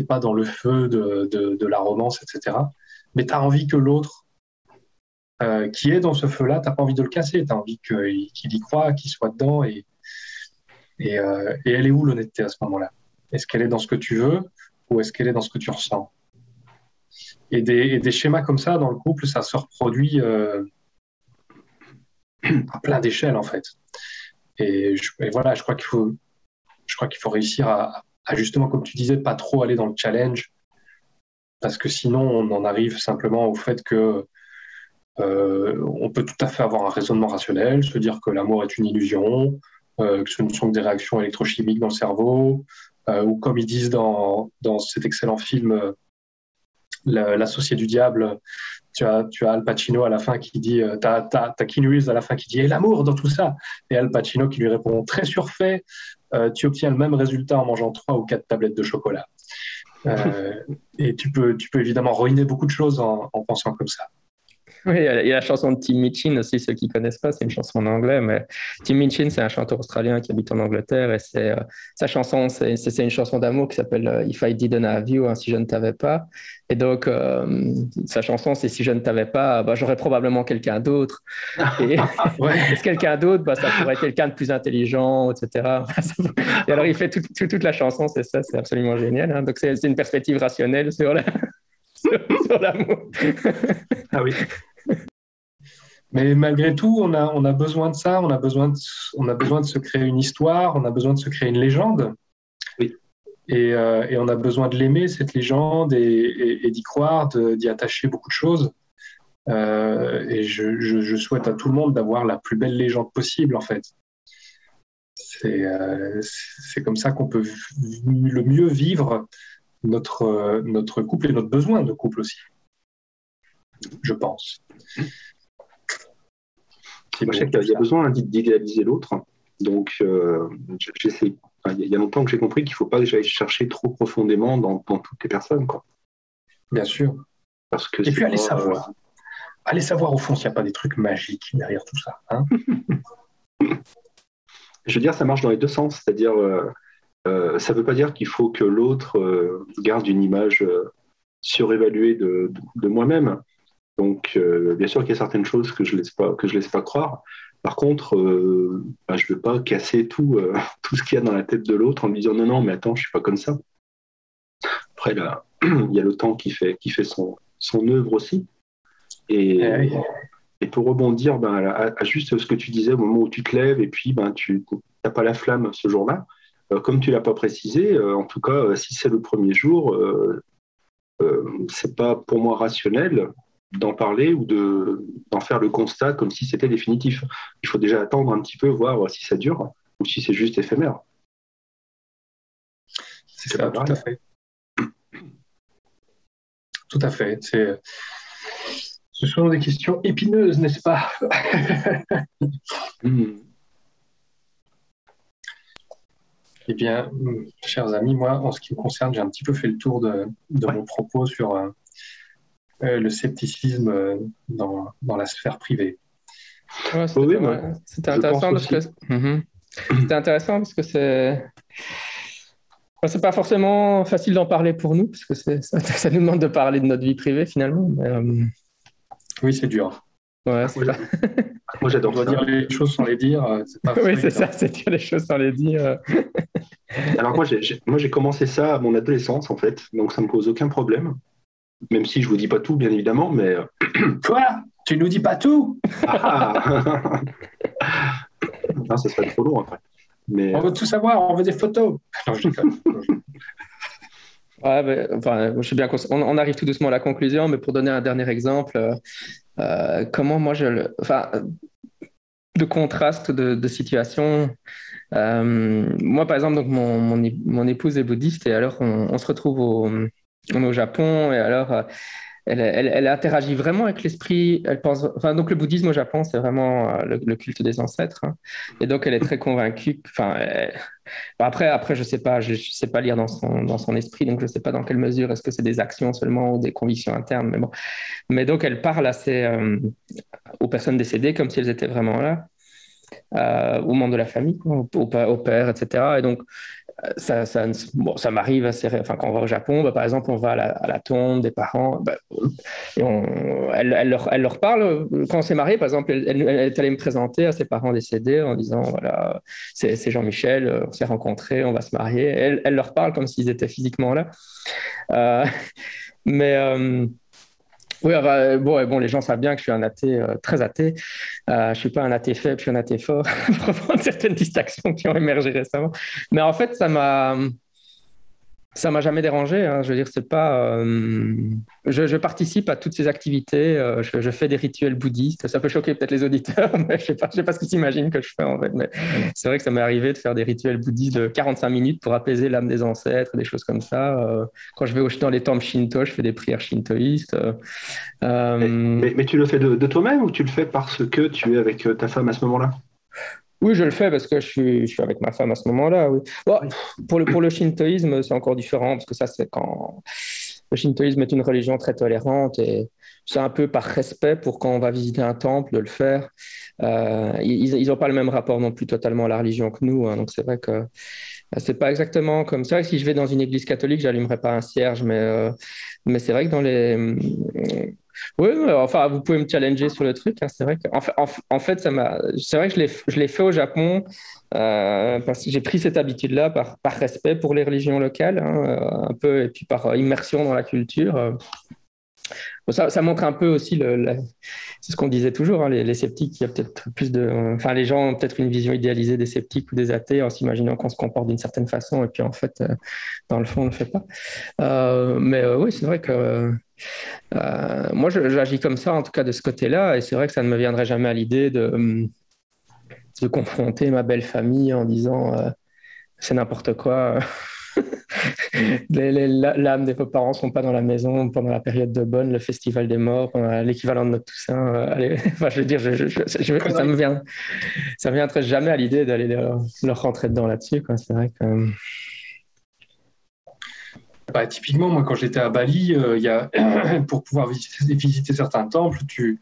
pas, dans le feu de, de, la romance, etc. Mais tu as envie que l'autre euh, qui est dans ce feu-là, tu n'as pas envie de le casser, tu as envie qu'il y croit, qu'il soit dedans. Et, et, euh, et elle est où l'honnêteté à ce moment-là? Est-ce qu'elle est dans ce que tu veux ou est-ce qu'elle est dans ce que tu ressens? Et des, et schémas comme ça dans le couple, ça se reproduit à plein d'échelles en fait. Et, voilà, je crois qu'il faut, je crois qu'il faut réussir à, justement, comme tu disais, pas trop aller dans le challenge, parce que sinon on en arrive simplement au fait que euh, on peut tout à fait avoir un raisonnement rationnel, se dire que l'amour est une illusion, euh, que ce ne sont que des réactions électrochimiques dans le cerveau, euh, ou comme ils disent dans, dans cet excellent film L'associé du diable, tu as, tu as Al Pacino à la fin qui dit, tu as, as, à la fin qui dit, et l'amour dans tout ça? Et Al Pacino qui lui répond, très surfait, tu obtiens le même résultat en mangeant trois ou quatre tablettes de chocolat. Euh, et tu peux, tu peux évidemment ruiner beaucoup de choses en pensant comme ça. Oui, il y, a la chanson de Tim Minchin aussi, ceux qui ne connaissent pas, c'est une chanson en anglais, mais Tim Minchin, c'est un chanteur australien qui habite en Angleterre et c'est, euh, sa chanson, c'est, une chanson d'amour qui s'appelle euh, If I Didn't Have You, hein, si je ne t'avais pas. Et donc, euh, sa chanson, c'est Si je ne t'avais pas, bah, j'aurais probablement quelqu'un d'autre. Et, ce quelqu'un d'autre, bah, ça pourrait être quelqu'un de plus intelligent, etc. et alors, il fait toute la chanson, c'est ça, c'est absolument génial. Hein. Donc, c'est, une perspective rationnelle sur l'amour. ah oui. Mais malgré tout, on a, on a besoin de ça, on a besoin de, on a besoin de se créer une histoire, on a besoin de se créer une légende. Oui. Et, euh, et on a besoin de l'aimer, cette légende, et, d'y croire, d'y attacher beaucoup de choses. Euh, et je, je, souhaite à tout le monde d'avoir la plus belle légende possible, en fait. C'est euh, comme ça qu'on peut le mieux vivre notre, notre couple et notre besoin de couple aussi, je pense. Il y a besoin d'idéaliser l'autre. Donc, euh, j'essaie. Il y a longtemps que j'ai compris qu'il ne faut pas que j'aille chercher trop profondément dans, toutes les personnes. Quoi. Bien sûr. Parce que Et puis, aller savoir. Euh, aller savoir au fond s'il n'y a pas des trucs magiques derrière tout ça. Hein. Je veux dire, ça marche dans les deux sens. C'est-à-dire, euh, ça ne veut pas dire qu'il faut que l'autre garde une image surévaluée de, de moi-même. Donc, euh, bien sûr qu'il y a certaines choses que je ne laisse, pas, laisse pas croire. Par contre, euh, bah, je ne veux pas casser tout, euh, tout ce qu'il y a dans la tête de l'autre en lui disant non, non, mais attends, je ne suis pas comme ça. Après, là, il y a le temps qui fait, qui fait son, son œuvre aussi. Et, eh et pour rebondir ben, à, juste ce que tu disais au moment où tu te lèves et puis ben, tu n'as pas la flamme ce jour-là, comme tu ne l'as pas précisé, en tout cas, si c'est le premier jour, c'est pas pour moi rationnel d'en parler ou d'en faire le constat comme si c'était définitif. Il faut déjà attendre un petit peu, voir si ça dure ou si c'est juste éphémère. C'est ça, tout à fait. Tout à fait. Ce sont des questions épineuses, n'est-ce pas? Hmm. Eh bien, chers amis, moi, en ce qui me concerne, j'ai un petit peu fait le tour de, mon propos sur, euh, le scepticisme euh, dans, dans, la sphère privée. c'était intéressant, parce que... Mhm. C'était intéressant parce que c'est. c'est pas forcément facile d'en parler pour nous, parce que ça, ça, nous demande de parler de notre vie privée finalement. Euh, oui, c'est dur. Ouais, Moi, j'adore dire les choses sans les dire. Euh, oui, c'est ça, c'est dire les choses sans les dire. Alors, moi, j'ai commencé ça à mon adolescence, en fait, donc ça me pose aucun problème. Même si je vous dis pas tout, bien évidemment, mais. Quoi? Tu nous dis pas tout? Ah non, ça serait trop long après. Mais... On veut tout savoir, on veut des photos. Non, je Ouais, enfin, je sais bien qu'on on arrive tout doucement à la conclusion, mais pour donner un dernier exemple, euh, euh, comment moi je le. Enfin, de contraste de, de situation. Euh, moi, par exemple, donc mon, mon, mon, épouse est bouddhiste et alors on, on se retrouve au, on est au Japon et alors elle, interagit vraiment avec l'esprit. Elle pense, donc le bouddhisme au Japon, c'est vraiment euh, le, culte des ancêtres. Hein. Et donc, elle est très convaincue. Après, après, je sais pas, je, sais pas lire dans son, esprit, donc je sais pas dans quelle mesure est-ce que c'est des actions seulement ou des convictions internes. Mais bon, mais donc elle parle assez euh, aux personnes décédées comme si elles étaient vraiment là. Euh, aux membres de la famille, au, au, père, etc. Et donc, ça, ça, bon, ça m'arrive assez. Enfin, quand on va au Japon, bah, par exemple, on va à la, tombe des parents bah, et on, elle, elle, leur, elle, leur, parle. Quand on s'est marié, par exemple, elle, est allée me présenter à ses parents décédés en disant voilà, c'est Jean-Michel, on s'est rencontrés, on va se marier. Elle, leur parle comme s'ils étaient physiquement là. Euh, mais. Euh, oui, bah, bon, bon, les gens savent bien que je suis un athée euh, très athée. Euh, je suis pas un athée faible, je suis un athée fort, pour prendre certaines distinctions qui ont émergé récemment. Mais en fait, ça m'a ça m'a jamais dérangé. Hein. Je veux dire, c'est pas. Euh, je, participe à toutes ces activités. Euh, je, fais des rituels bouddhistes. Ça peut choquer peut-être les auditeurs, mais je sais pas, sais pas ce qu'ils s'imaginent que je fais en fait. Mais c'est vrai que ça m'est arrivé de faire des rituels bouddhistes de 45 minutes pour apaiser l'âme des ancêtres, des choses comme ça. Euh, quand je vais dans les temples shinto, je fais des prières shintoïstes. Mais, tu le fais de toi-même ou tu le fais parce que tu es avec ta femme à ce moment-là? Oui, je le fais parce que je suis, je suis avec ma femme à ce moment-là. Oui. pour, le, pour le shintoïsme, c'est encore différent parce que ça, c'est quand le shintoïsme est une religion très tolérante et c'est un peu par respect pour quand on va visiter un temple de le faire. Euh, ils n'ont pas le même rapport non plus totalement à la religion que nous. Hein, donc c'est vrai que c'est pas exactement comme ça. Si je vais dans une église catholique, j'allumerai pas un cierge, mais, euh, mais c'est vrai que dans les oui, enfin, vous pouvez me challenger sur le truc. Hein, c'est vrai que, en. C'est vrai que je l'ai fait au Japon euh, parce que j'ai pris cette habitude-là par, respect pour les religions locales, hein, euh, un peu, et puis par immersion dans la culture. Ça, ça, montre un peu aussi c'est ce qu'on disait toujours, hein, les, sceptiques, il y a peut-être plus de, enfin les gens ont peut-être une vision idéalisée des sceptiques ou des athées en s'imaginant qu'on se comporte d'une certaine façon et puis en fait, euh, dans le fond, on ne le fait pas. mais oui, c'est vrai que euh, moi, j'agis comme ça, en tout cas de ce côté-là, et c'est vrai que ça ne me viendrait jamais à l'idée de, de confronter ma belle famille en disant euh, c'est n'importe quoi. L'âme des parents sont pas dans la maison pendant la période de bonne, le festival des morts, l'équivalent de notre Toussaint. Euh, allez, je veux dire, ça me vient, ça me viendrait jamais à l'idée d'aller leur, rentrer dedans là-dessus. C'est vrai que bah, typiquement, moi, quand j'étais à Bali, euh, pour pouvoir visiter, certains temples, tu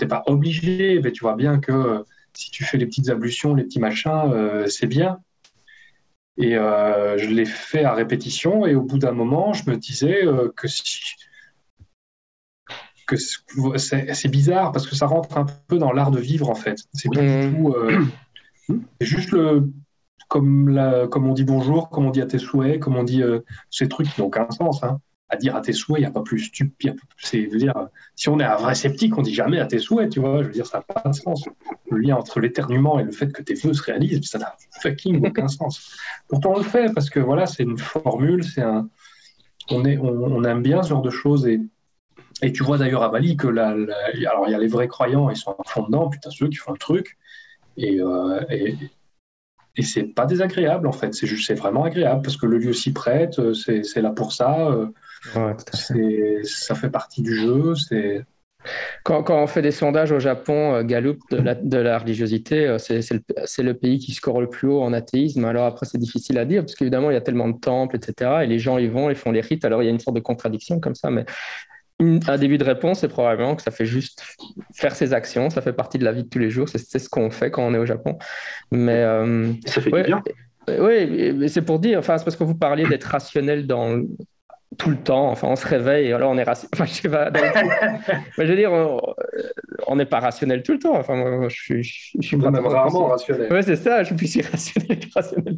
n'es pas obligé, mais tu vois bien que euh, si tu fais les petites ablutions, les petits machins, euh, c'est bien. Et je l'ai fait à répétition, et au bout d'un moment, je me disais que, que c'est bizarre parce que ça rentre un peu dans l'art de vivre, en fait. C'est pas du tout. c'est juste le comme, la, comme on dit bonjour, comme on dit à tes souhaits, comme on dit euh, ces trucs qui n'ont aucun sens. Hein. À dire à tes souhaits, il n'y a pas plus stupide. C'est, veux dire, si on est un vrai sceptique, on dit jamais à tes souhaits, tu vois. Je veux dire, ça n'a pas de sens. Le lien entre l'éternuement et le fait que tes vœux se réalisent, ça n'a fucking aucun sens. Pourtant, on le fait parce que voilà, c'est une formule, c'est un. On, est, on, aime bien ce genre de choses et, et tu vois d'ailleurs à Bali que la, alors il y a les vrais croyants, ils sont à fond dedans, putain ceux qui font le truc. Et, euh, et, et c'est pas désagréable en fait, c'est juste c'est vraiment agréable parce que le lieu s'y prête, euh, c'est là pour ça, euh, ça fait partie du jeu. C'est quand, quand, on fait des sondages au Japon, euh, Gallup de la, de la religiosité, c'est le, le, pays qui score le plus haut en athéisme. Alors après, c'est difficile à dire parce qu'évidemment, il y a tellement de temples, etc. Et les gens y vont, ils font les rites. Alors il y a une sorte de contradiction comme ça, mais un début de réponse, c'est probablement que ça fait juste faire ses actions, ça fait partie de la vie de tous les jours, c'est ce qu'on fait quand on est au Japon. Mais ça fait du bien. Oui, c'est pour dire, enfin, c'est parce que vous parliez d'être rationnel dans, tout le temps. Enfin, on se réveille et alors on est rationnel. Enfin, je, pas, je veux dire, on n'est pas rationnel tout le temps. Enfin, moi, je suis, je, suis rarement rationnel. Oui, c'est ça. Je suis plus irrationnel que rationnel.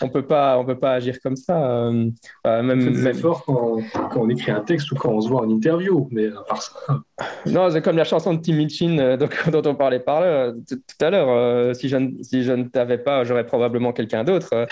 On peut pas, on peut pas agir comme ça. Euh, même, c'est fort quand, quand, on écrit un texte ou quand on se voit en interview, mais à part ça. Non, c'est comme la chanson de Tim Minchin euh, dont on parlait par là, tout à l'heure. Euh, si, je, si je ne t'avais pas, j'aurais probablement quelqu'un d'autre.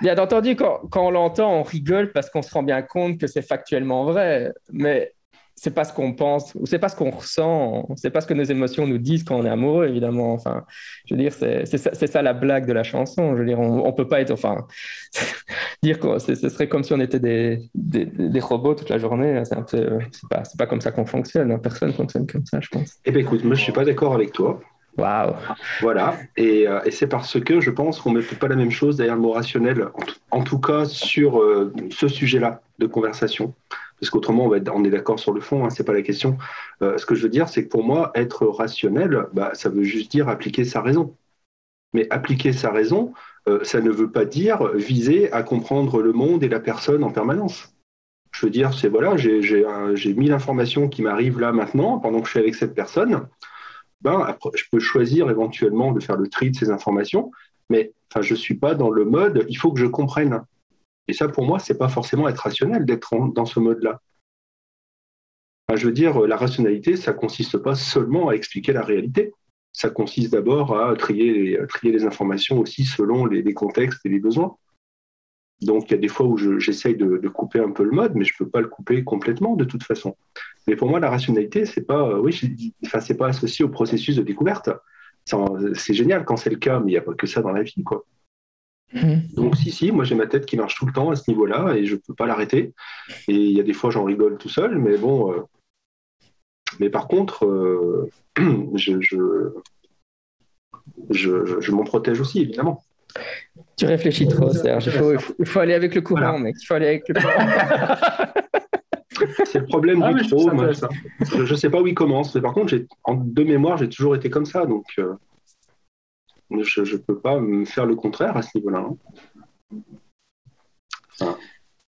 Bien entendu, quand, quand on l'entend, on rigole parce qu'on se rend bien compte que c'est factuellement vrai, mais c'est pas ce qu'on pense ou c'est pas ce qu'on ressent, c'est pas ce que nos émotions nous disent quand on est amoureux, évidemment. Enfin, je veux dire, c'est ça, ça, la blague de la chanson. Je veux dire, on, on peut pas être, enfin, dire que ce serait comme si on était des, des, robots toute la journée. C'est pas, pas comme ça qu'on fonctionne. Personne fonctionne comme ça, je pense. Eh bien, écoute, moi, je suis pas d'accord avec toi. Waouh. Voilà, et, euh, et c'est parce que je pense qu'on ne met pas la même chose derrière le mot rationnel, en, tout cas sur euh, ce sujet-là de conversation. Parce qu'autrement, on, est d'accord sur le fond, hein, c'est pas la question. Euh, ce que je veux dire, c'est que pour moi, être rationnel, bah, ça veut juste dire appliquer sa raison. Mais appliquer sa raison, ça ne veut pas dire viser à comprendre le monde et la personne en permanence. Je veux dire, c'est voilà, j'ai mille informations qui m'arrivent là maintenant, pendant que je suis avec cette personne ben, je peux choisir éventuellement de faire le tri de ces informations, mais enfin, je ne suis pas dans le mode il faut que je comprenne. Et ça, pour moi, ce n'est pas forcément être rationnel d'être dans ce mode-là. je veux dire, la rationalité, ça consiste pas seulement à expliquer la réalité. Ça consiste d'abord à trier trier les informations aussi selon les contextes et les besoins. Donc, il y a des fois où j'essaye de, couper un peu le mode, mais je ne peux pas le couper complètement de toute façon. Mais pour moi, la rationalité, c'est pas, euh, oui, enfin, c'est pas associé au processus de découverte. C'est génial quand c'est le cas, mais il n'y a pas que ça dans la vie, quoi. Mm-hmm. Donc, si, si, moi j'ai ma tête qui marche tout le temps à ce niveau-là et je ne peux pas l'arrêter. Et il y a des fois, j'en rigole tout seul, mais bon. Euh, mais par contre, euh, je, je, je m'en protège aussi, évidemment. Tu réfléchis trop, Serge. Il faut, aller avec le courant, mec. Il faut aller avec le courant. C'est le problème ah, du trop. je ne sais pas où il commence. Mais par contre, en de mémoire, j'ai toujours été comme ça. Donc, euh, je ne peux pas me faire le contraire à ce niveau-là. Hein.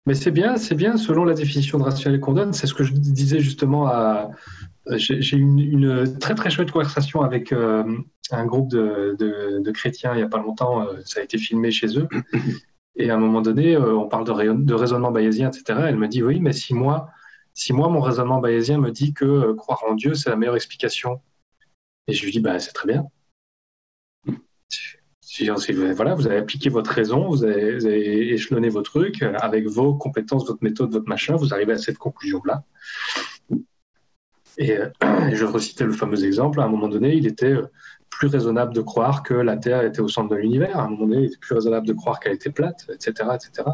Mais c'est bien, c'est bien, selon la définition de rationnel qu'on donne, c'est ce que je disais justement à. J'ai eu une, très très chouette conversation avec euh, un groupe de, chrétiens il n'y a pas longtemps, euh, ça a été filmé chez eux. Et à un moment donné, on parle de, de, raisonnement bayésien, etc. Elle me dit oui, mais si moi, si moi mon raisonnement bayésien me dit que croire en Dieu, c'est la meilleure explication. Et je lui dis, bah, c'est très bien voilà, vous avez appliqué votre raison, vous avez, échelonné vos trucs avec vos compétences, votre méthode, votre machin, vous arrivez à cette conclusion-là. Et, euh, je recitais le fameux exemple, à un moment donné, il était euh, plus raisonnable de croire que la Terre était au centre de l'univers, à un moment donné, il était plus raisonnable de croire qu'elle était plate, etc. etc.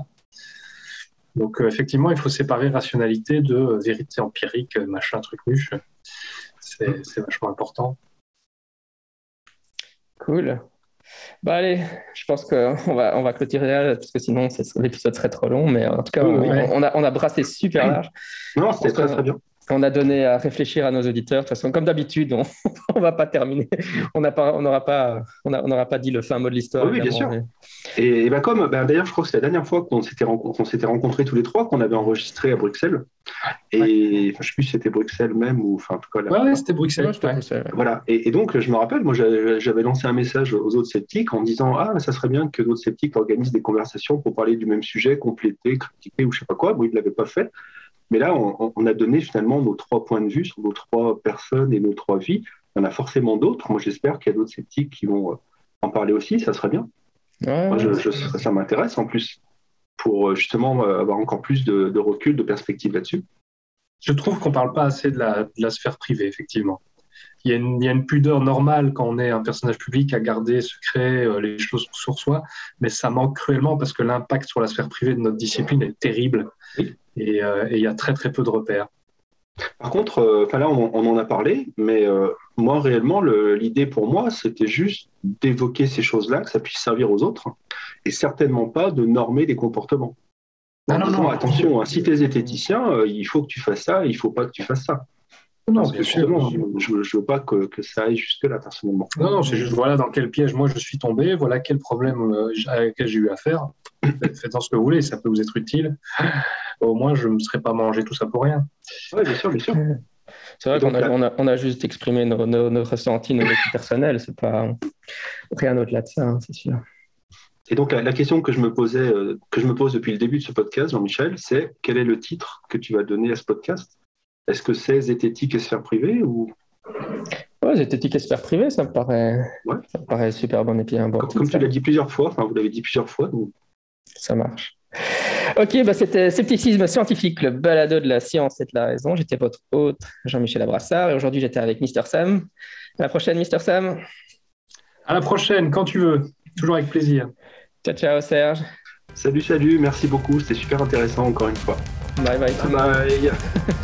Donc euh, effectivement, il faut séparer rationalité de vérité empirique, machin, truc nuche. C'est vachement important. Cool. Bah allez, je pense qu'on va, on va clôturer là, parce que sinon l'épisode serait trop long, mais en tout cas, on, a, on a brassé super large. Non, c'était très très bien on a donné à réfléchir à nos auditeurs. De toute façon, comme d'habitude, on ne va pas terminer. On n'aura pas, on pas, pas dit le fin mot de l'histoire. Oui, bien sûr. Et, ben comme, ben d'ailleurs, je crois que c'est la dernière fois qu'on s'était, s'était rencontrés tous les trois, qu'on avait enregistré à Bruxelles. Et je ne sais plus si c'était Bruxelles même ou, enfin, en tout cas. Là, ouais, c'était Bruxelles. Voilà. Et, donc, je me rappelle, moi, j'avais lancé un message aux autres sceptiques en disant, ah, ça serait bien que d'autres sceptiques organisent des conversations pour parler du même sujet, compléter, critiquer ou je sais pas quoi. Bon, ils ne l'avaient pas fait. Mais là, on, a donné finalement nos trois points de vue sur nos trois personnes et nos trois vies. Il y en a forcément d'autres. Moi, j'espère qu'il y a d'autres sceptiques qui vont euh, en parler aussi. Ça serait bien. Moi, ça m'intéresse en plus pour euh, justement euh, avoir encore plus de, recul, de perspective là-dessus. Je trouve qu'on ne parle pas assez de la, sphère privée, effectivement. Il y, a une, il y, a une, pudeur normale quand on est un personnage public à garder secret les choses sur soi, mais ça manque cruellement parce que l'impact sur la sphère privée de notre discipline est terrible. Euh, et il y a très très peu de repères. Par contre, euh, là on, en a parlé, mais euh, moi réellement l'idée pour moi c'était juste d'évoquer ces choses-là, que ça puisse servir aux autres, et certainement pas de normer des comportements. Non, non, non, attention, hein, si tu es zététicien, euh, il faut que tu fasses ça, il ne faut pas que tu fasses ça. Non, sûr. Je ne veux pas que, ça aille jusque-là, personnellement. Non, non, c'est juste voilà dans quel piège moi je suis tombé, voilà quel problème euh, lequel j'ai eu affaire. Faites-en ce que vous voulez, ça peut vous être utile. Au moins, je ne me serais pas mangé tout ça pour rien. Oui, bien sûr, bien sûr. C'est vrai qu'on a, on a, juste exprimé nos, nos, ressentis, nos vécus personnels. C'est pas rien au-delà de ça, hein, c'est sûr. Et donc la, question que je me posais, euh, que je me pose depuis le début de ce podcast, Jean-Michel, c'est quel est le titre que tu vas donner à ce podcast? Est-ce que c'est zététique et sphère privée ou? Ouais, zététique et sphère privée, ça me paraît, ça me paraît super bon et puis un bon. Comme, comme tu l'as dit plusieurs fois, enfin vous l'avez dit plusieurs fois. Donc... Ça marche. Ok, bah c'était Scepticisme scientifique, le balado de la science et de la raison. J'étais votre hôte, Jean-Michel Abrassard, et aujourd'hui j'étais avec Mister Sam. À la prochaine, Mister Sam. À la prochaine, quand tu veux. Toujours avec plaisir. Ciao, ciao, Serge. Salut, salut, merci beaucoup. C'était super intéressant encore une fois. Bye bye. Bye bye.